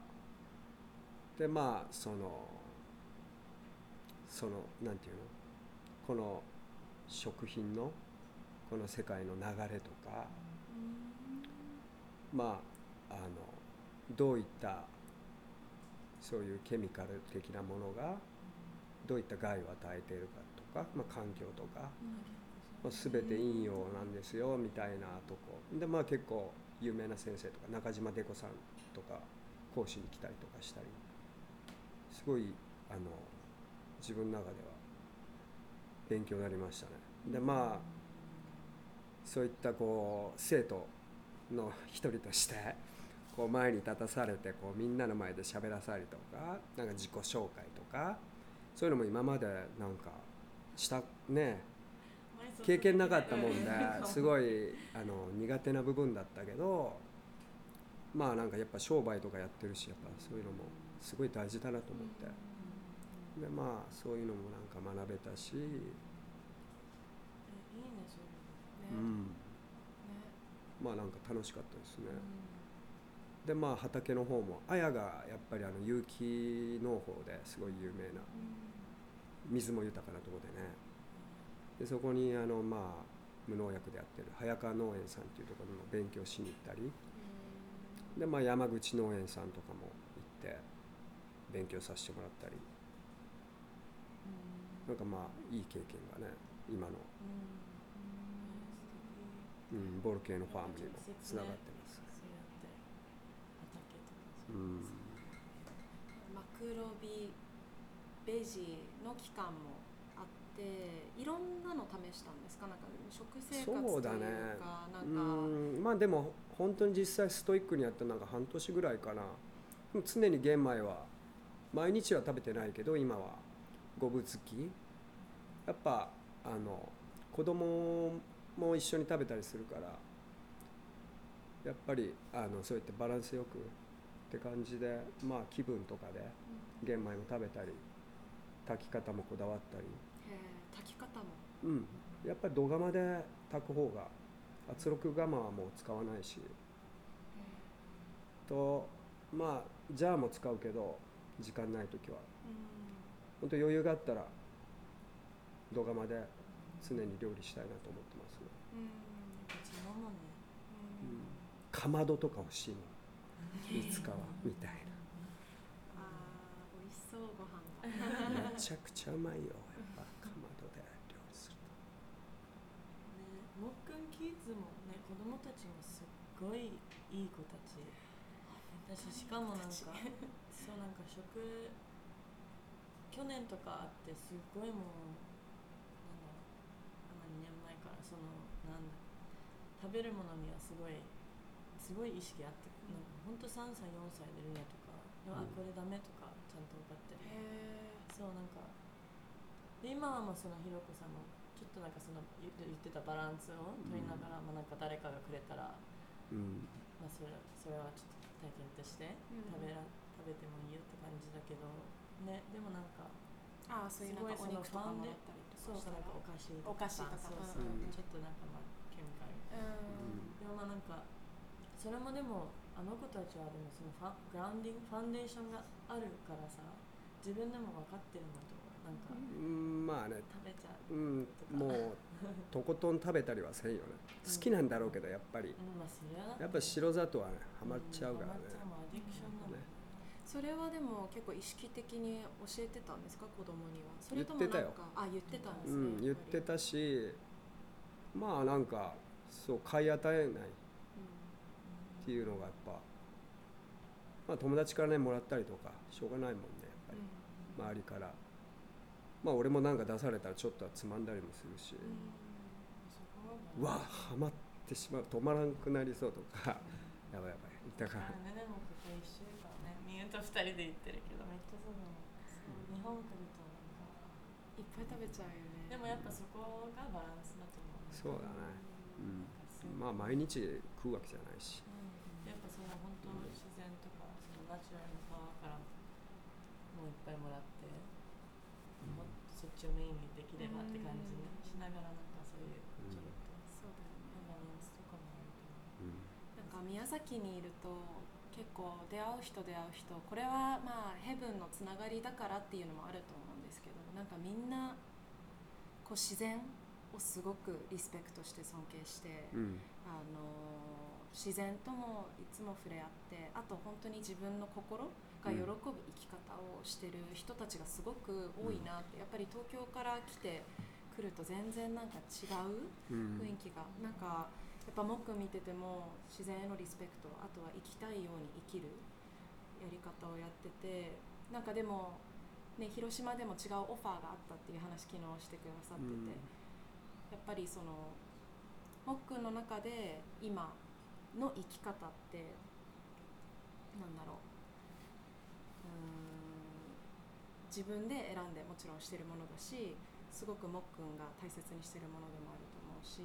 でまあそのそのなんていうの？この食品のこの世界の流れとかまああのどういったそういうケミカル的なものがどういった害を与えているかとか、まあ、環境とか、全て陰陽なんですよみたいなとこでまあ結構有名な先生とか中島デコさんとか講師に来たりとかしたりすごいあの自分の中では勉強になりましたね。でまあそういったこう生徒の一人としてこう前に立たされてこうみんなの前で喋らされたりとかなんか自己紹介とかそういうのも今までなんかしたね経験なかったもんですごいあの苦手な部分だったけどまあなんかやっぱ商売とかやってるしやっぱそういうのもすごい大事だなと思って。でまあそういうのもなんか学べたし、えいいねそれね。うん、ね。まあなんか楽しかったですね。うでまあ畑の方も綾がやっぱりあの有機農法ですごい有名な水も豊かなところでねでそこにあのまあ無農薬でやってる早川農園さんっていうところにも勉強しに行ったり。でまあ山口農園さんとかも行って勉強させてもらったり。なんかまあいい経験がね今の、うん、ボルケーノファームにもつながってます。そうん。マクロビベジの期間もいろんなの試したんですか？なんか食生活というそうだかね。なんかうん。まあでも本当に実際ストイックにやったのなんか半年ぐらいかな。常に玄米は毎日は食べてないけど今は。五分月やっぱあの子供も一緒に食べたりするからやっぱりあのそうやってバランスよくって感じでまあ気分とかで玄米も食べたり炊き方もこだわったりき方もうん、やっぱり土釜で炊く方が圧力釜はもう使わないし。とまあジャーも使うけど時間ない時は。本当余裕があったら土釜で常に料理したいなと思ってますね、やっぱ邪魔もね。うん、かまどとか欲しいの。いつかはみたいあー美味しそうご飯が。なめちゃくちゃうまいよやっぱかまどで料理するねもっくんキッズもね子供たちもすっごいいい子たち。私しかもなんかそうなんか食去年とかあってすっごいもうなんだろうまあ2年前からそのなんだ食べるものにはすごいすごい意識あってなんかほんと3歳4歳でルネとかうん。これダメとかちゃんと分かってる。へそうなんかで今はもうそのひろこさんもちょっとなんかその言って言ってたバランスを取りながら、まあなんか誰かがくれたら、うん。まあ、それそれはちょっと体験としてうん。食べら、食べてもいいよって感じだけどねでもなんかああそういうなんかお肉とかもらったりとそうかしたら。なんかお菓子とお菓子とかそうそう、うん。ちょっとなんかまあケミカルうん。でもまあなんかそれもでもあの子たちはでもそのファグラウンディングファンデーションがあるからさ自分でも分かってるのとなんかうんまあね。食べちゃう、うんもうとことん食べたりはせんよね。好きなんだろうけどやっぱり。やっぱ白砂糖はねハマっちゃうからね。それはでも結構意識的に教えてたんですか？子供には。それともなんか言ってあ言ってたんですね、うん、言ってたしまあなんかそう買い与えない。っていうのがやっぱ、まあ、友達からねもらったりとかしょうがないもんねやっぱり。周りからまあ俺もなんか出されたらちょっとはつまんだりもするし、うわハマってしまう。止まらんくなりそうとか。やばいやばい。だから。ねでもここ一週間ねみゆと二人で行ってるけどめっちゃそうだもん日本来るとなんかいっぱい食べちゃうよね。でもやっぱそこがバランスだと思う。そうだね。うん。まあ毎日食うわけじゃないし。やっぱその本当の自然とかそのナチュラルなパワーからもういっぱいもらって、とそっちをメインにできればって感じにしながらなんかそういうちょっとそうだよねバランスとかもあると思ううん。なんか宮崎にいると結構出会う人出会う人これはまあヘブンのつながりだからっていうのもあると思うんですけどなんかみんなこう自然をすごくリスペクトして尊敬して、うん。あの自然ともいつも触れ合ってあと本当に自分の心が喜ぶ生き方をしてる人たちがすごく多いなって、やっぱり東京から来てくると全然なんか違ううん。雰囲気が、なんかやっぱモック見てても自然へのリスペクトあとは生きたいように生きるやり方をやっててなんかでも、ね、広島でも違うオファーがあったっていう話昨日してくださってて、うん。やっぱりそのモックの中で今の生き方ってなんだろう自分で選んでもちろんしてるものだしすごくもっくんが大切にしてるものでもあると思うし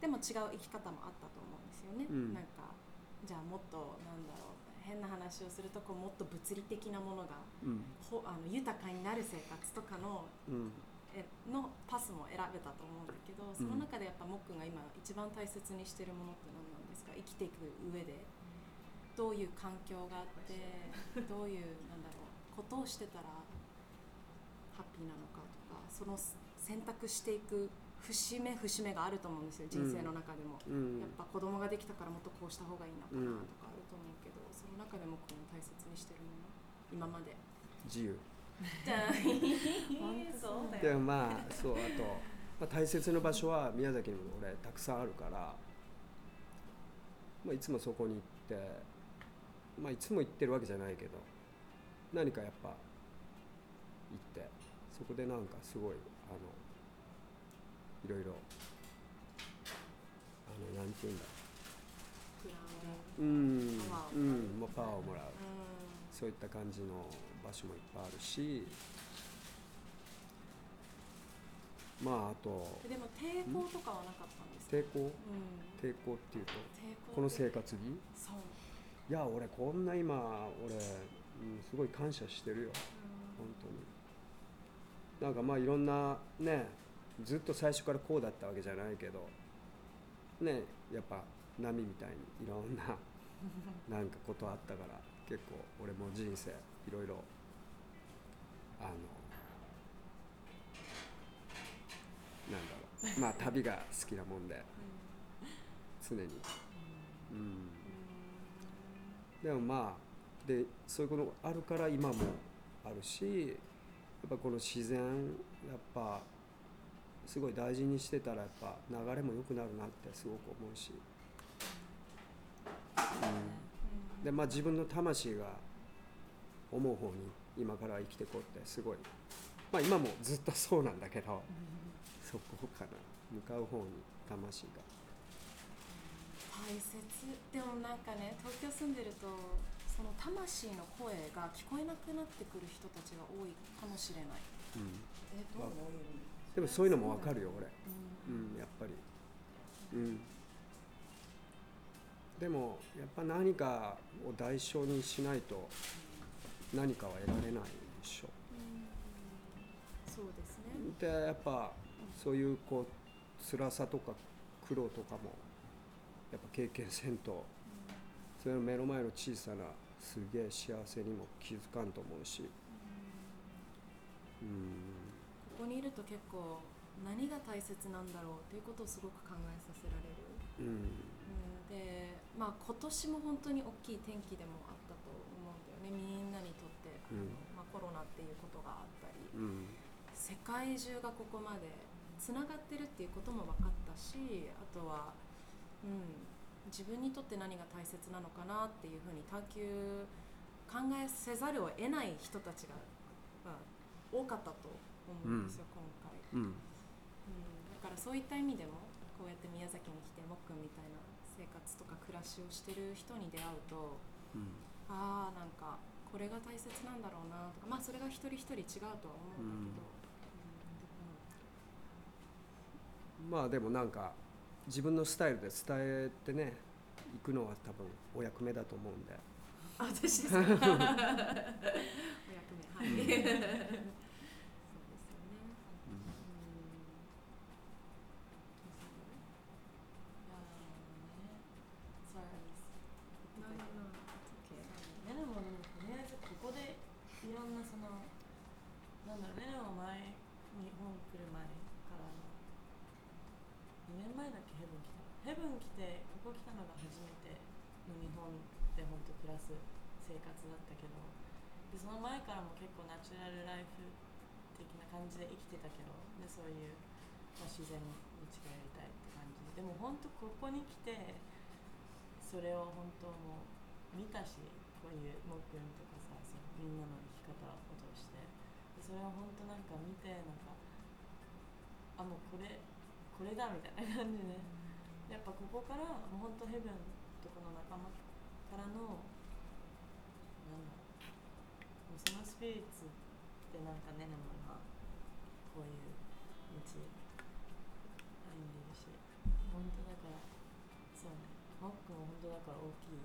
でも違う生き方もあったと思うんですよね、うん。なんかじゃあもっとなんだろう変な話をするとこうもっと物理的なものがうん。ほあの豊かになる生活とかのうん。えのパスも選べたと思うんだけどその中でやっぱもっくんが今一番大切にしてるものって何なんですか？生きていく上でどういう環境があってどういうなんだろうことをしてたらハッピーなのかとかその選択していく節目節目があると思うんですよ人生の中でも、うん。やっぱ子供ができたからもっとこうした方がいいのかなうんとかあると思うけど、その中でもこの大切にしてるもの今まで。自由。でもまあそうあと、まあ、大切な場所は宮崎にも俺たくさんあるから、まあ、いつもそこに行って、まあ、いつも行ってるわけじゃないけど何かやっぱ行ってそこでなんかすごいあのいろいろあのなんて言うんだ。うんうんもう。パワーをもらう。うそういった感じの場所もいっぱいあるしまああとんでも抵抗とかはなかったんですか？抵抗？うん。抵抗っていうとこの生活に？そう、いや俺こんな今俺、うん、すごい感謝してるよ。本当に。なんかまあいろんなねずっと最初からこうだったわけじゃないけどねやっぱ波みたいにいろんな なんかことあったから結構俺も人生いろいろあのなんだろう。まあ旅が好きなもんで常に。うんでもまあでそういうことがあるから今もあるしやっぱこの自然やっぱすごい大事にしてたらやっぱ流れも良くなるなってすごく思うし、うん、でまあ自分の魂が思う方に今から生きていこうってすごい。まあ今もずっとそうなんだけどそこかな向かう方に魂が大切。でもなんかね東京住んでるとその魂の声が聞こえなくなってくる人たちが多いかもしれない、うん。えどう？思うでもそういうのもわかるよ俺。うん。うんやっぱり。うん。でもやっぱ何かを代償にしないと何かは得られないでしょ。そうですね。でやっぱそういうこう辛さとか苦労とかもやっぱ経験せんと。それの目の前の小さなすげえ幸せにも気づかんと思うし。うん。ここにいると結構何が大切なんだろうっていうことをすごく考えさせられる、うん。うん、でまあ今年も本当に大きい転機でもあったと思うんコロナっていうことがあったり、うん。世界中がここまでつながってるっていうことも分かったしあとは、うん、自分にとって何が大切なのかなっていうふうに探求考えせざるを得ない人たちが、まあ、多かったと思うんですよ、今回、うん。うん。だからそういった意味でもこうやって宮崎に来てもっくんみたいな生活とか暮らしをしてる人に出会うとうん。ああなんかこれが大切なんだろうなとかまあそれが一人一人違うとは思うんだけど。うん。まあでもなんか自分のスタイルで伝えてね行くのは多分お役目だと思うんで。私ですか？お役目はい、うんねでもとりあえずここでいろんなそのなんだろうねでも前日本来る前からの2年前だっけヘブン来たヘブン来てここ来たのが初めての日本で本当暮らす生活だったけどでその前からも結構ナチュラルライフ的な感じで生きてたけどでそういう、まあ、自然に近寄りたいって感じ。ででも本当ここに来てそれを本当もう見たしこういうもっくんとかさそのみんなの生き方を通して。でそれを本当なんか見てなんかあもうこれこれだみたいな感じで。やっぱここからもう本当ヘブンとこの仲間からのそのスピリッツってなんかねでも今こういう道歩んでるし本当だからそうねモックも本当だから大きい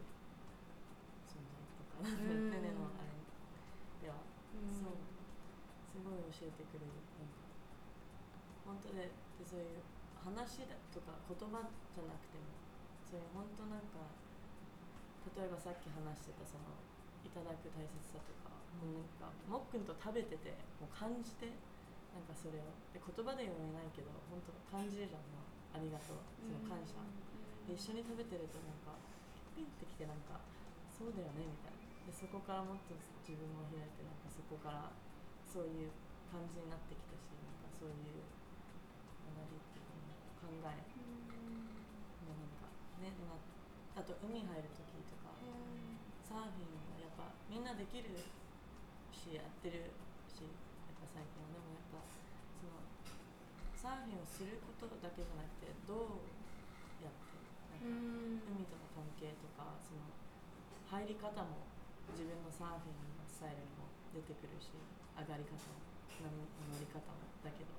存在とかうんねねのあれでは、うそうすごい教えてくれるなんか本当ででそういう話だとか言葉じゃなくてもそういう本当なんか例えばさっき話してたそのいただく大切さとか、もうなんかもっくんと食べててもう感じてなんかそれを。で言葉で言えないけど本当感じるじゃん。もうありがとう。その感謝、で一緒に食べてるとなんかピンってきてなんかそうだよねみたいな。でそこからもっと自分も開いてなんかそこからそういう感じになってきたしなんかそういう学びっていうか考えもなんかねなあと海入る時とかサーフィンみんなできるしやってるしやっぱ最近はでもやっぱそのサーフィンをすることだけじゃなくてどうやってなんか海との関係とかその入り方も自分のサーフィンのスタイルにも出てくるし上がり方も波乗り方もだけど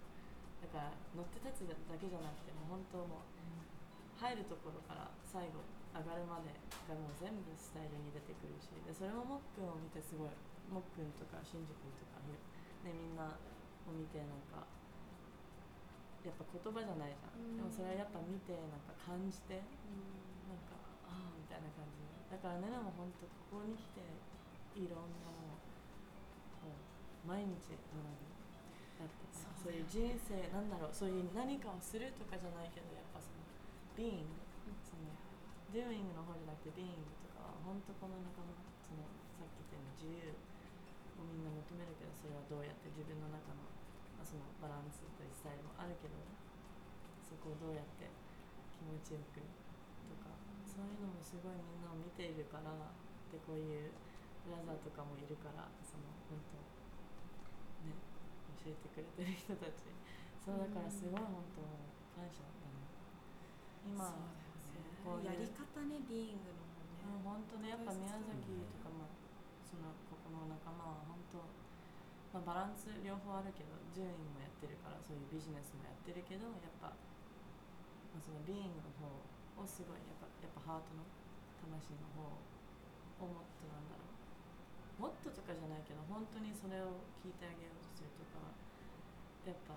だから乗って立つだけじゃなくてもう本当もう入るところから最後上がるまでがもう全部スタイルに出てくるしでそれももっくんを見てすごいもっくんとかしんじ君とかねみんなを見てなんかやっぱ言葉じゃないじゃん、うん。でもそれはやっぱ見てなんか感じてなんかああみたいな感じだからねねも本当ここに来ていろんなもう毎日学びだってさそういう人生なんだろうそういう何かをするとかじゃないけどやっぱその being その doing の方じゃなくて being とかは本当この仲間そのさっき言ったように自由をみんな求めるけどそれはどうやって自分の中の,、まあ、そのバランスというスタイルもあるけどそこをどうやって気持ちよくとかそういうのもすごいみんなを見ているからでこういうブラザーとかもいるからその本当ね教えてくれてる人たち。そうだからすごい本当感謝だね。今こうやり方ねビーイングのうんも本当ねやっぱ宮崎とかもそのここの仲間は本当、まあ、バランス両方あるけど順位もやってるからそういうビジネスもやってるけどやっぱ、まあ、そのビーイングの方をすごいやっぱやっぱハートの魂の方をもっとなんだろう。もっととかじゃないけど本当にそれを聞いてあげようとするとかやっぱ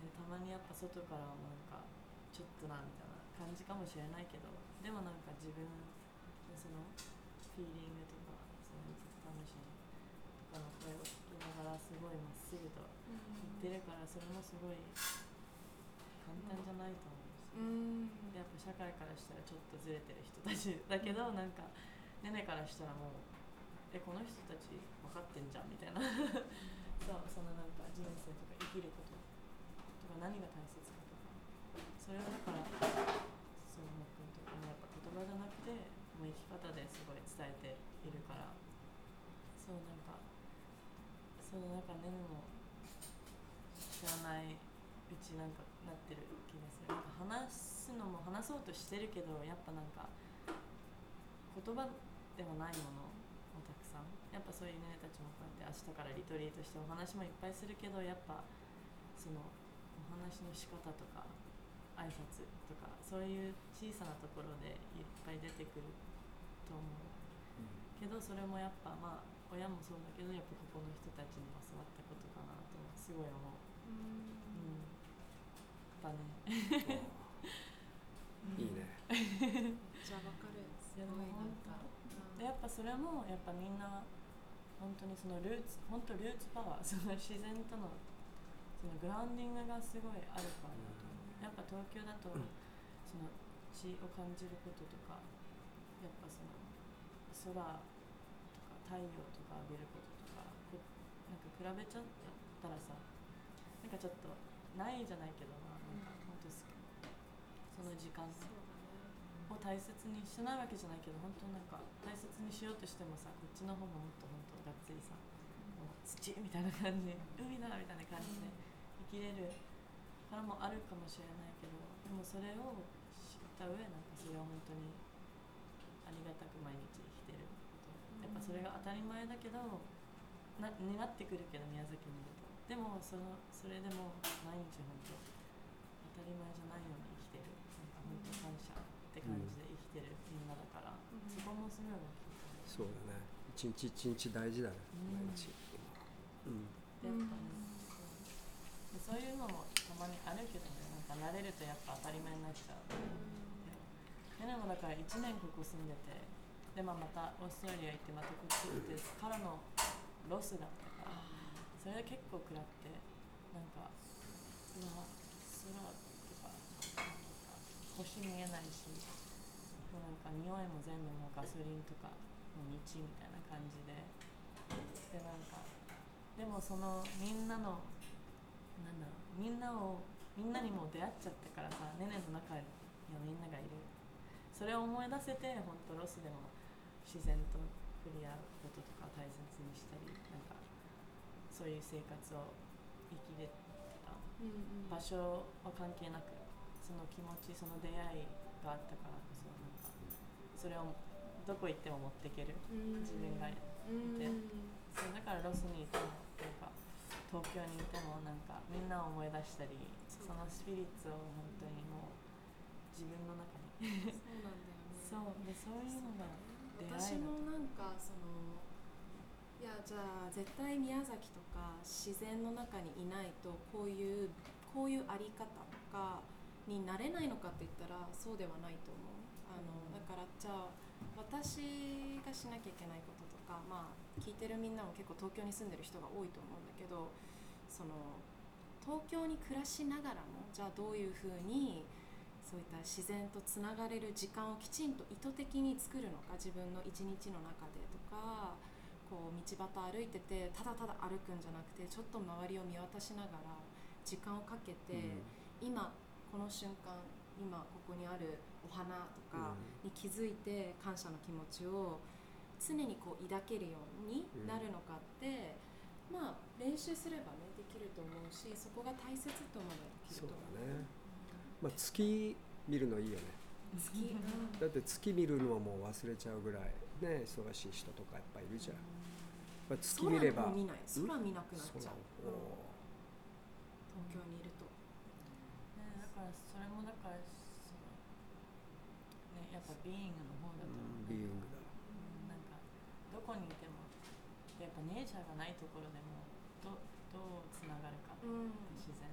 ねたまにやっぱ外からもなんかちょっとなみたいな。感じかもしれないけどでもなんか自分のそのフィーリングとかその魂とかの声を聞きながらすごいまっすぐと言ってるからそれもすごい簡単じゃないと思うし、うん。でやっぱ社会からしたらちょっとずれてる人たちだけどなんかねねからしたらもうえこの人たち分かってんじゃんみたいな。そうそのなんか人生とか生きることとか何が大切それをだからそうもくんとかもやっぱ言葉じゃなくてもう生き方ですごい伝えているから。そうなんかそうなんかねも知らないうちなんかなってる気がする。なんか話すのも話そうとしてるけどやっぱなんか言葉ではないものをたくさん。やっぱそういうねたちもこうやって明日からリトリートしてお話もいっぱいするけどやっぱそのお話の仕方とか挨拶とかそういう小さなところでいっぱい出てくると思うけどそれもやっぱまあ親もそうだけどやっぱここの人たちに教わったことかなとすごい思う。うん、だね。いいね。じゃあわかる。すごいなんか。やっぱそれもやっぱみんな本当にそのルーツ本当ルーツパワーその自然とのそのグラウンディングがすごいあるから。やっぱ東京だとその血を感じることとかやっぱその空とか太陽とか浴びることとかなんか比べちゃったらさなんかちょっとないじゃないけどまあなんか本当その時間。を大切にしてないわけじゃないけど本当なんか大切にしようとしてもさこっちの方ももっと本当がっつりさもう土みたいな感じ海だみたいな感じで生きれるからもあるかもしれないけどでもそれを知った上なんかそれを本当にありがたく毎日生きてること。やっぱそれが当たり前だけどなになってくるけど宮崎にいると。でもそのそれでも毎日本当当たり前じゃないように生きてる。なんか本当感謝って感じで生きてるみんなだから、うん、そこもすごい大きいそうだね。一日一日大事だね、うん、毎日。うん。やっぱね、う。ん、そういうのもたまにあるけどねなんか慣れるとやっぱ当たり前になっちゃう、うん、でもだから1年ここ住んでてで、まあ、またオーストラリア行ってまたこっち行ってからのロスだったからそれで結構食らってなんかうわ空とか星見えないしもうなんか匂いも全部もうガソリンとかの道みたいな感じででなんかでもそのみんなのなんだろうみんなをみんなにも出会っちゃったからさねねの中にはみんながいる。それを思い出せて本当ロスでも自然と触れ合うこととか大切にしたりなんかそういう生活を生きれた、うんうん、場所は関係なくその気持ちその出会いがあったからこそなんかそれをどこ行っても持っていける、自分がいて、そうだからロスにいても東京にいてもなんかみんなを思い出したりそのスピリッツを本当にもう自分の中に。そうなんだよね。そうでそういうのが私もなんかそのいやじゃあ絶対宮崎とか自然の中にいないとこういうこういうあり方とかになれないのかって言ったらそうではないと思う。あのだからじゃあ私がしなきゃいけないこととかまあ聞いてるみんなも結構東京に住んでる人が多いと思うんだけどその東京に暮らしながらもじゃあどういうふうにそういった自然とつながれる時間をきちんと意図的に作るのか自分の一日の中でとかこう道端歩いててただただ歩くんじゃなくてちょっと周りを見渡しながら時間をかけて、うん、今この瞬間今ここにあるお花とかに気づいて感謝の気持ちを常にこう抱けるようになるのかって、うん、まあ練習すればねできると思うしそこが大切と思えばできると思う。そうだね。まあ、月見るのいいよね。月、だって月見るのはもう忘れちゃうぐらいね忙しい人とかやっぱいるじゃん、まあ、月見れば。空見ない。空見なくなっちゃう、東京にいると、ね、だからそれもだからそのねやっぱビーイングの方だと思う、ね、ビーイングだ、うん、なんかどこにいてもやっぱネイチャーがないところでもどどうつながるか、うん、自然。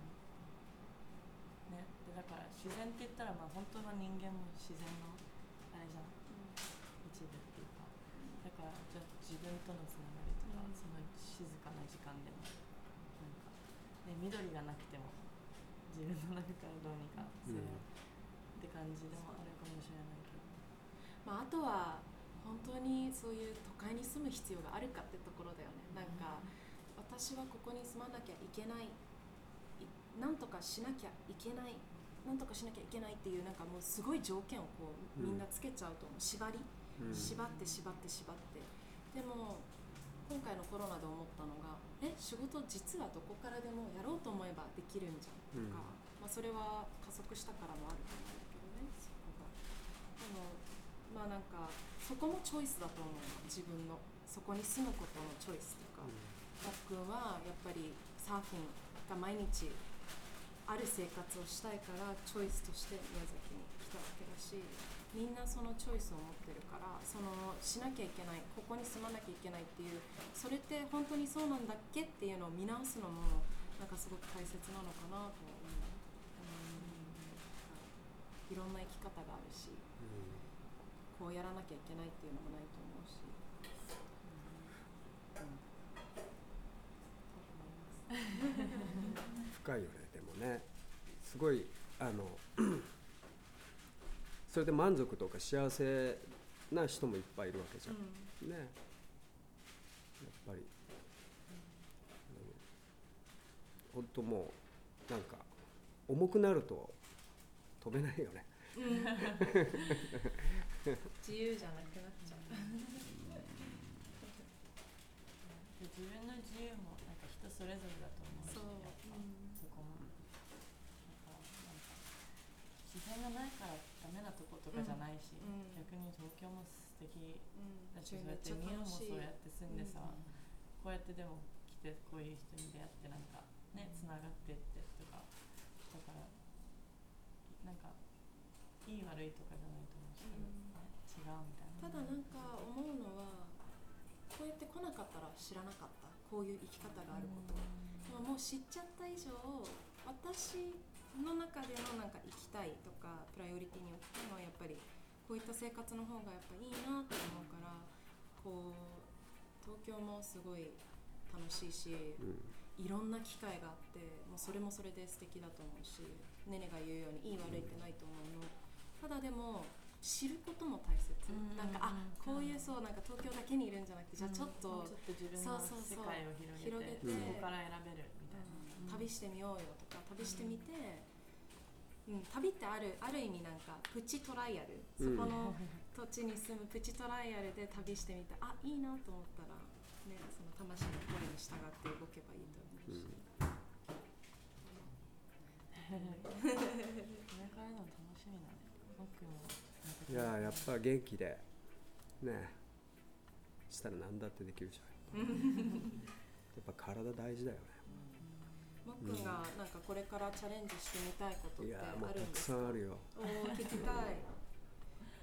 ね、でだから自然って言ったらまあ本当の人間も自然のあれじゃん、うん、一部っていうか。だからじゃあ自分とのつながりとか、うん、その静かな時間でもなんか、ね、緑がなくても自分の中からどうにかする、って感じでもあるかもしれないけど、まあ、あとは本当にそういう都会に住む必要があるかってところだよね。なんか、私はここに住まなきゃいけない。いなんとかしなきゃいけない。なんとかしなきゃいけないっていうなんかもうすごい条件をこうみんなつけちゃうと思う。縛り。うん。縛って縛って縛って。でも今回のコロナで思ったのがえ仕事実はどこからでもやろうと思えばできるんじゃん。とか、まあ、それは加速したからもあると思うんだけどねそこが。でもまあなんかそこもチョイスだと思う。の自分の。そこに住むことのチョイスとか。バックンはやっぱりサーフィンが毎日ある生活をしたいからチョイスとして宮崎に来たわけだしみんなそのチョイスを持ってるからそのしなきゃいけないここに住まなきゃいけないっていうそれって本当にそうなんだっけっていうのを見直すのもなんかすごく大切なのかなと思う、うん、いろんな生き方があるしこうやらなきゃいけないっていうのもないと思うし、深いよねでもね。すごいあの それで満足とか幸せな人もいっぱいいるわけじゃん、ね。やっぱり。本当もうなんか重くなると飛べないよね。うん 自由じゃなくなっちゃう。自分の自由もなんか人それぞれだと思うしやっぱうんそこもだかなんか自然がないからダメなとことかじゃないし、うん逆に東京も素敵うんだしそうやってミオもそうやって住んでさ、こうやってでも来てこういう人に出会ってなんかねつながってってとかだからなんかいい悪いとかじゃないと、ね違うみたいな。ただなんか思うのはこうやって来なかったら知らなかった。こういう生き方があること。を、でももう知っちゃった以上私の中でのなんか生きたいとかプライオリティに置くのはやっぱりこういった生活の方がやっぱいいなって思うからこう東京もすごい楽しいし、うん。いろんな機会があってもうそれもそれで素敵だと思うしねねが言うようにいい悪いってないと思うの。ただでも知ることも大切、うん。なんかあうんこういうそうなんか東京だけにいるんじゃなくてじゃあちょっと、もうちょっと自分のそうそうそう。世界を広げてそこから選べるみたいな、旅してみようよとか旅してみて、うん。旅ってあるある意味なんかプチトライアル。そこの土地に住むプチトライアルで旅してみてあいいなと思ったら、ね、その魂の声に従って動けばいいと思うし。これからのいややっぱ元気でねしたら何だってできるじゃん。やっぱ体大事だよね。もっくん。がなんかこれからチャレンジしてみたいことっていやもうたくあるんですか？さんあるよ。おー聞きたい。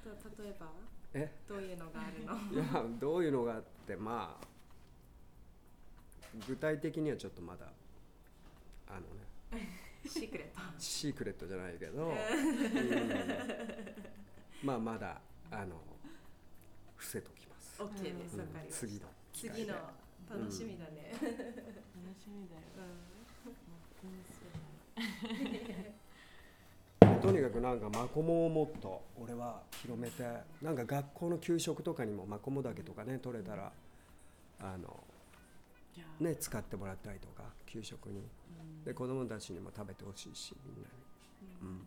と 例えば？え？どういうのがあるの？いやどういうのがあってまあ具体的にはちょっとまだあのね。シークレット。シークレットじゃないけど、うんまあまだあの伏せときます、OK です。うん。わかりました。次の次の楽しみだね、楽しみだよ。うん。とにかくなんかマコモをもっと俺は広めてなんか学校の給食とかにもマコモダケとかね取れたらあのね使ってもらったりとか給食に。うん。で子供たちにも食べてほしいしみんなに、うん、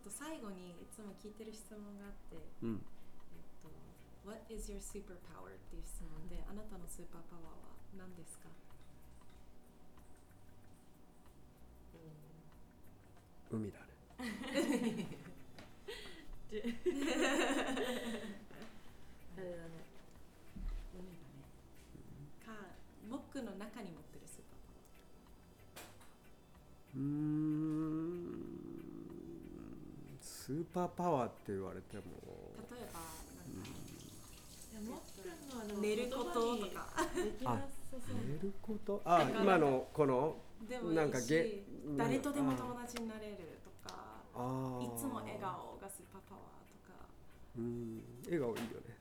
っと最後にいつも聞いてる質問があって、えっうん、と What is your superpower? っていう質問であなたのスーパーパワーは何ですか？海だね。あれだね。海だね。かモックの中に持ってるスーパーパワー。うーんスーパーパワーって言われても。例えばなんかいやもっくんのあの寝ることとかできなさそう寝ること？あ今のこのなんかゲ誰とでも友達になれるとかいつも笑顔がスーパーパワーとか。うん笑顔いいよね。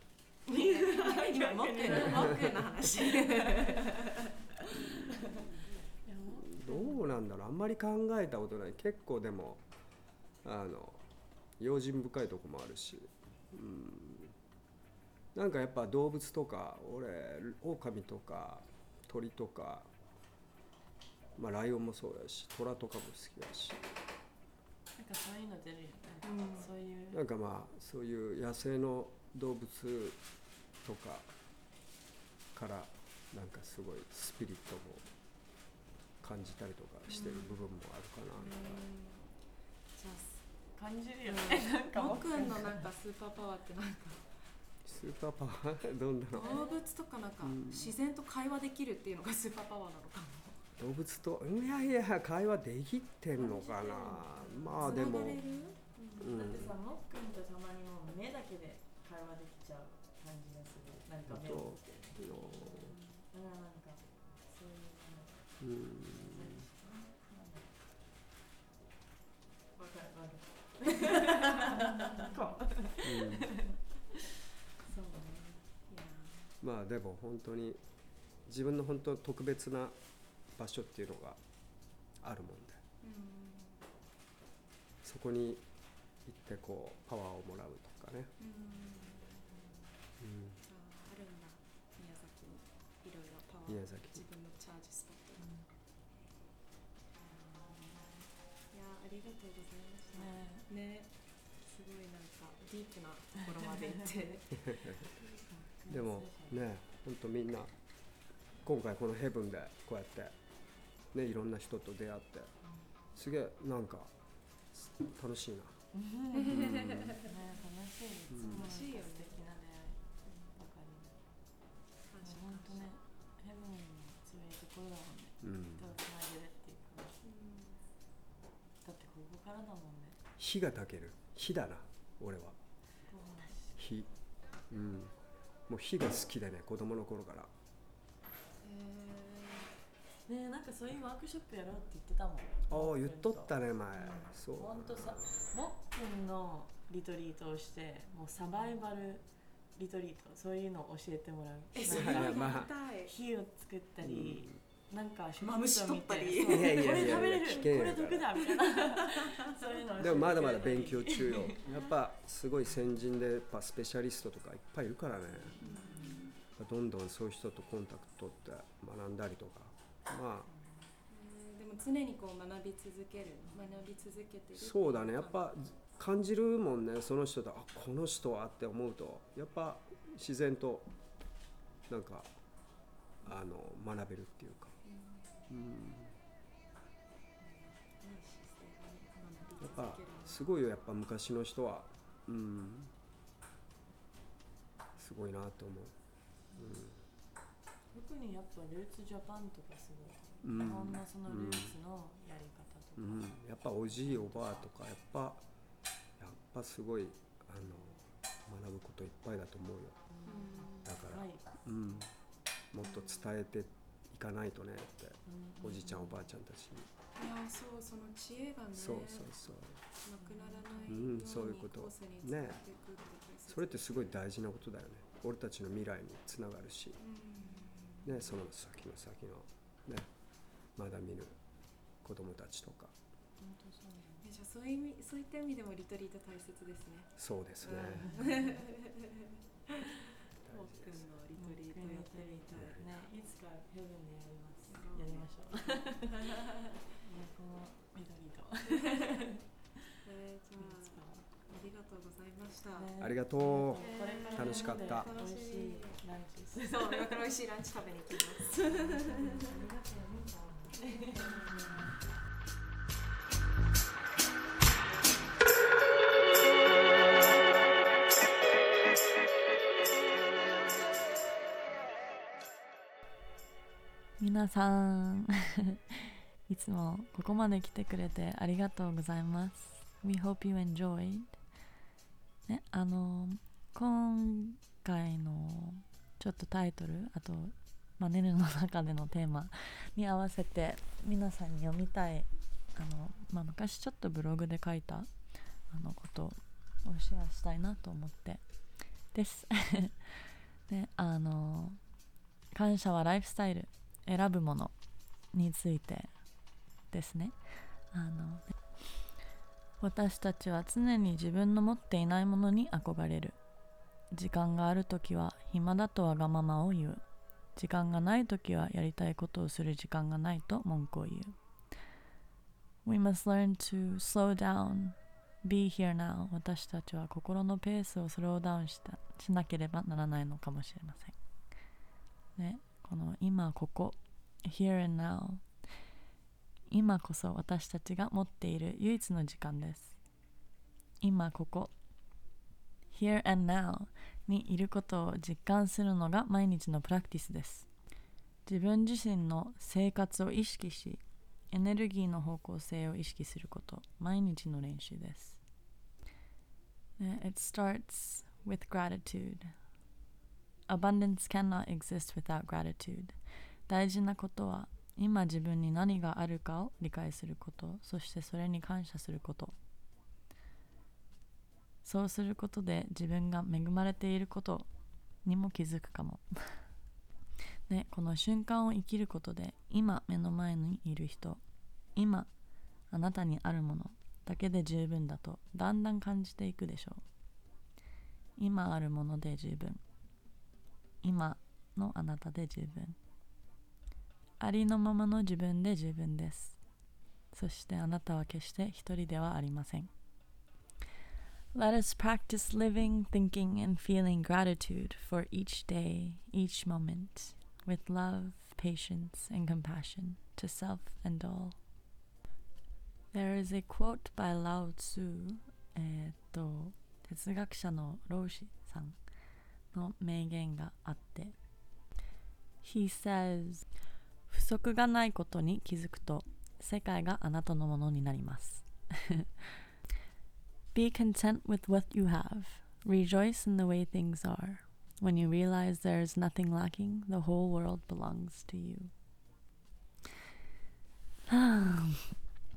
今モックのモックの話。どうなんだろう。あんまり考えたことない。結構でもあの用心深いとこもあるし。うん、なんかやっぱ動物とか俺狼とか鳥とか、まあ、ライオンもそうだし虎とかも好きだし。なんかそういうの出るよね、うん。そういう。なんかまあそういう野生の動物とかからなんかすごいスピリットも感じたりとかしてる部分もあるかな、じゃあ感じるよね、なんかももっくんのなんかスーパーパワーってなんか。スーパーパワー？どんなの？動物とかなんかうん。自然と会話できるっていうのがスーパーパワーなのかも。動物と？いやいや会話できてんのかな？まあでも。繋がれる？うん。だってさもっくんとたまにもう目だけで会話できちゃう感じがする。なんか目を見て。だからなんかそういうのうんわかるわかるこううんそうね。いやまあでも本当に自分の本当特別な場所っていうのがあるもんで。うん。そこに行ってこうパワーをもらうとかね、うんうん、ねねすごいなんかディープなところまで行って。でもね本当みんな今回このヘブンでこうやってねいろんな人と出会ってすげえなんか楽しいな、ね楽しい楽しいよね。素敵な出会いばかりで感謝本当ねヘブンもそういうところだもんね。うん、人をつなげるっていうか。うんだってここからだもん。ね火が焚ける。火だな俺は。火。うん。もう火が好きでね子供の頃から。へねえなんかそういうワークショップやろうって言ってたもん。ああ言っとったね前。そう。ほんとさもっくんのリトリートをしてもうサバイバルリトリートそういうのを教えてもらう。えそれはやりまあたい火を作ったり、なんか植マ取ったり。これ食べれる。危険やからこれ毒だみたいな。そういうの。でもまだまだ勉強中よ。やっぱすごい先人でやっぱスペシャリストとかいっぱいいるからね。どんどんそういう人とコンタクト取って学んだりとか。まあ。うんでも常にこう学び続ける。学び続けてるそうだね。やっかぱ感じるもんね。その人とあこの人はって思うと。やっぱ自然となんかあの学べるっていうか、うん、やっぱすごいよやっぱ昔の人は。うん。すごいなと思う、特にやっぱルーツジャパンとかすごい、うん日本のそのルーツのやり方とか、うん、やっぱおじいおばあとかやっぱやっぱすごいあの学ぶこといっぱいだと思うよ。だから、はい。うん、もっと伝えていかないとねって。うん。おじいちゃんおばあちゃんたちに、いやそうその知恵がねそうそうそう。なくならないうんそういうこと。後世に伝えていくって大切それってすごい大事なことだよね。俺たちの未来につながるし、うん。ね、その先の先のね。まだ見ぬ子供たちとか。本当そうだね。えじゃあそういう意味そういった意味でもリトリート大切ですね。そうですね、もっくんのリトリートやってみたいねいつかヘブンでやります。やりましょう。ねこの緑と。えーじゃあありがとうございました、ありがとう。楽しかった。美味しいランチ。そう今から美味しいランチ食べに行きます 皆さん。いつもここまで来てくれてありがとうございます。We hope you enjoyed ねあの今回のちょっとタイトルあと、まあ、ネルの中でのテーマ に合わせて皆さんに読みたいあの、まあ、昔ちょっとブログで書いたあのことをシェアしたいなと思ってです。であの感謝はライフスタイル。選ぶものについてですね。あの私たちは常に自分の持っていないものに憧れる。時間がある時は暇だとわがままを言う。時間がない時はやりたいことをする時間がないと文句を言う。We must learn to slow down. Be here now. 私たちは心のペースをスローダウンしたしなければならないのかもしれません。ね。この今ここ here and now 今こそ私たちが持っている唯一の時間です。今ここ here and now にいることを実感するのが毎日のプラクティスです。自分自身の生活を意識しエネルギーの方向性を意識すること毎日の練習です。It starts with gratitude Abundance cannot exist without gratitude. 大事なことは今自分に何があるかを理解することそしてそれに感謝すること。そうすることで自分が恵まれていることにも気づくかも。ね、この瞬間を生きることで今目の前にいる人今あなたにあるものだけで十分だとだんだん感じていくでしょう。今あるもので十分。今のあなたで十分ありのままの自分で十分です。そしてあなたは決して一人ではありません。Let us practice living, thinking, and feeling gratitude for each day, each moment, with love, patience, and compassion to self and all. There is a quote by Lao Tzu, えっと、哲学者の老子さんの名言があって、He says, 不足がないことに気づくと世界があなたのものになります Be content with what you have. Rejoice in the way things are. When you realize there is nothing lacking, the whole world belongs to you.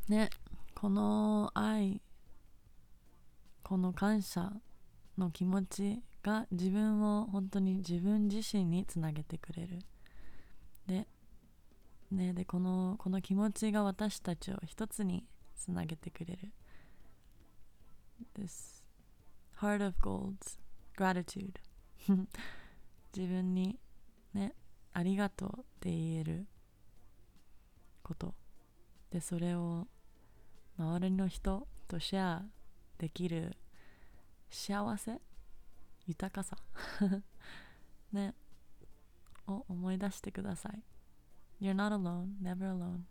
ね、この愛、この感謝の気持ちが自分を本当に自分自身につなげてくれる。で、ね、でこのこの気持ちが私たちを一つにつなげてくれる。This heart of gold gratitude. 自分にねありがとうって言えること。でそれを周りの人とシェアできる幸せ豊かさねを思い出してください You're not alone, never alone.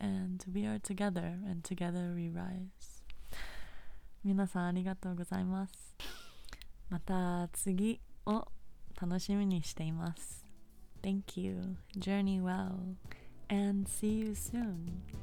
And we are together, and together we rise. 皆さんありがとうございます。また次を楽しみにしています。Thank you. Journey well. And see you soon.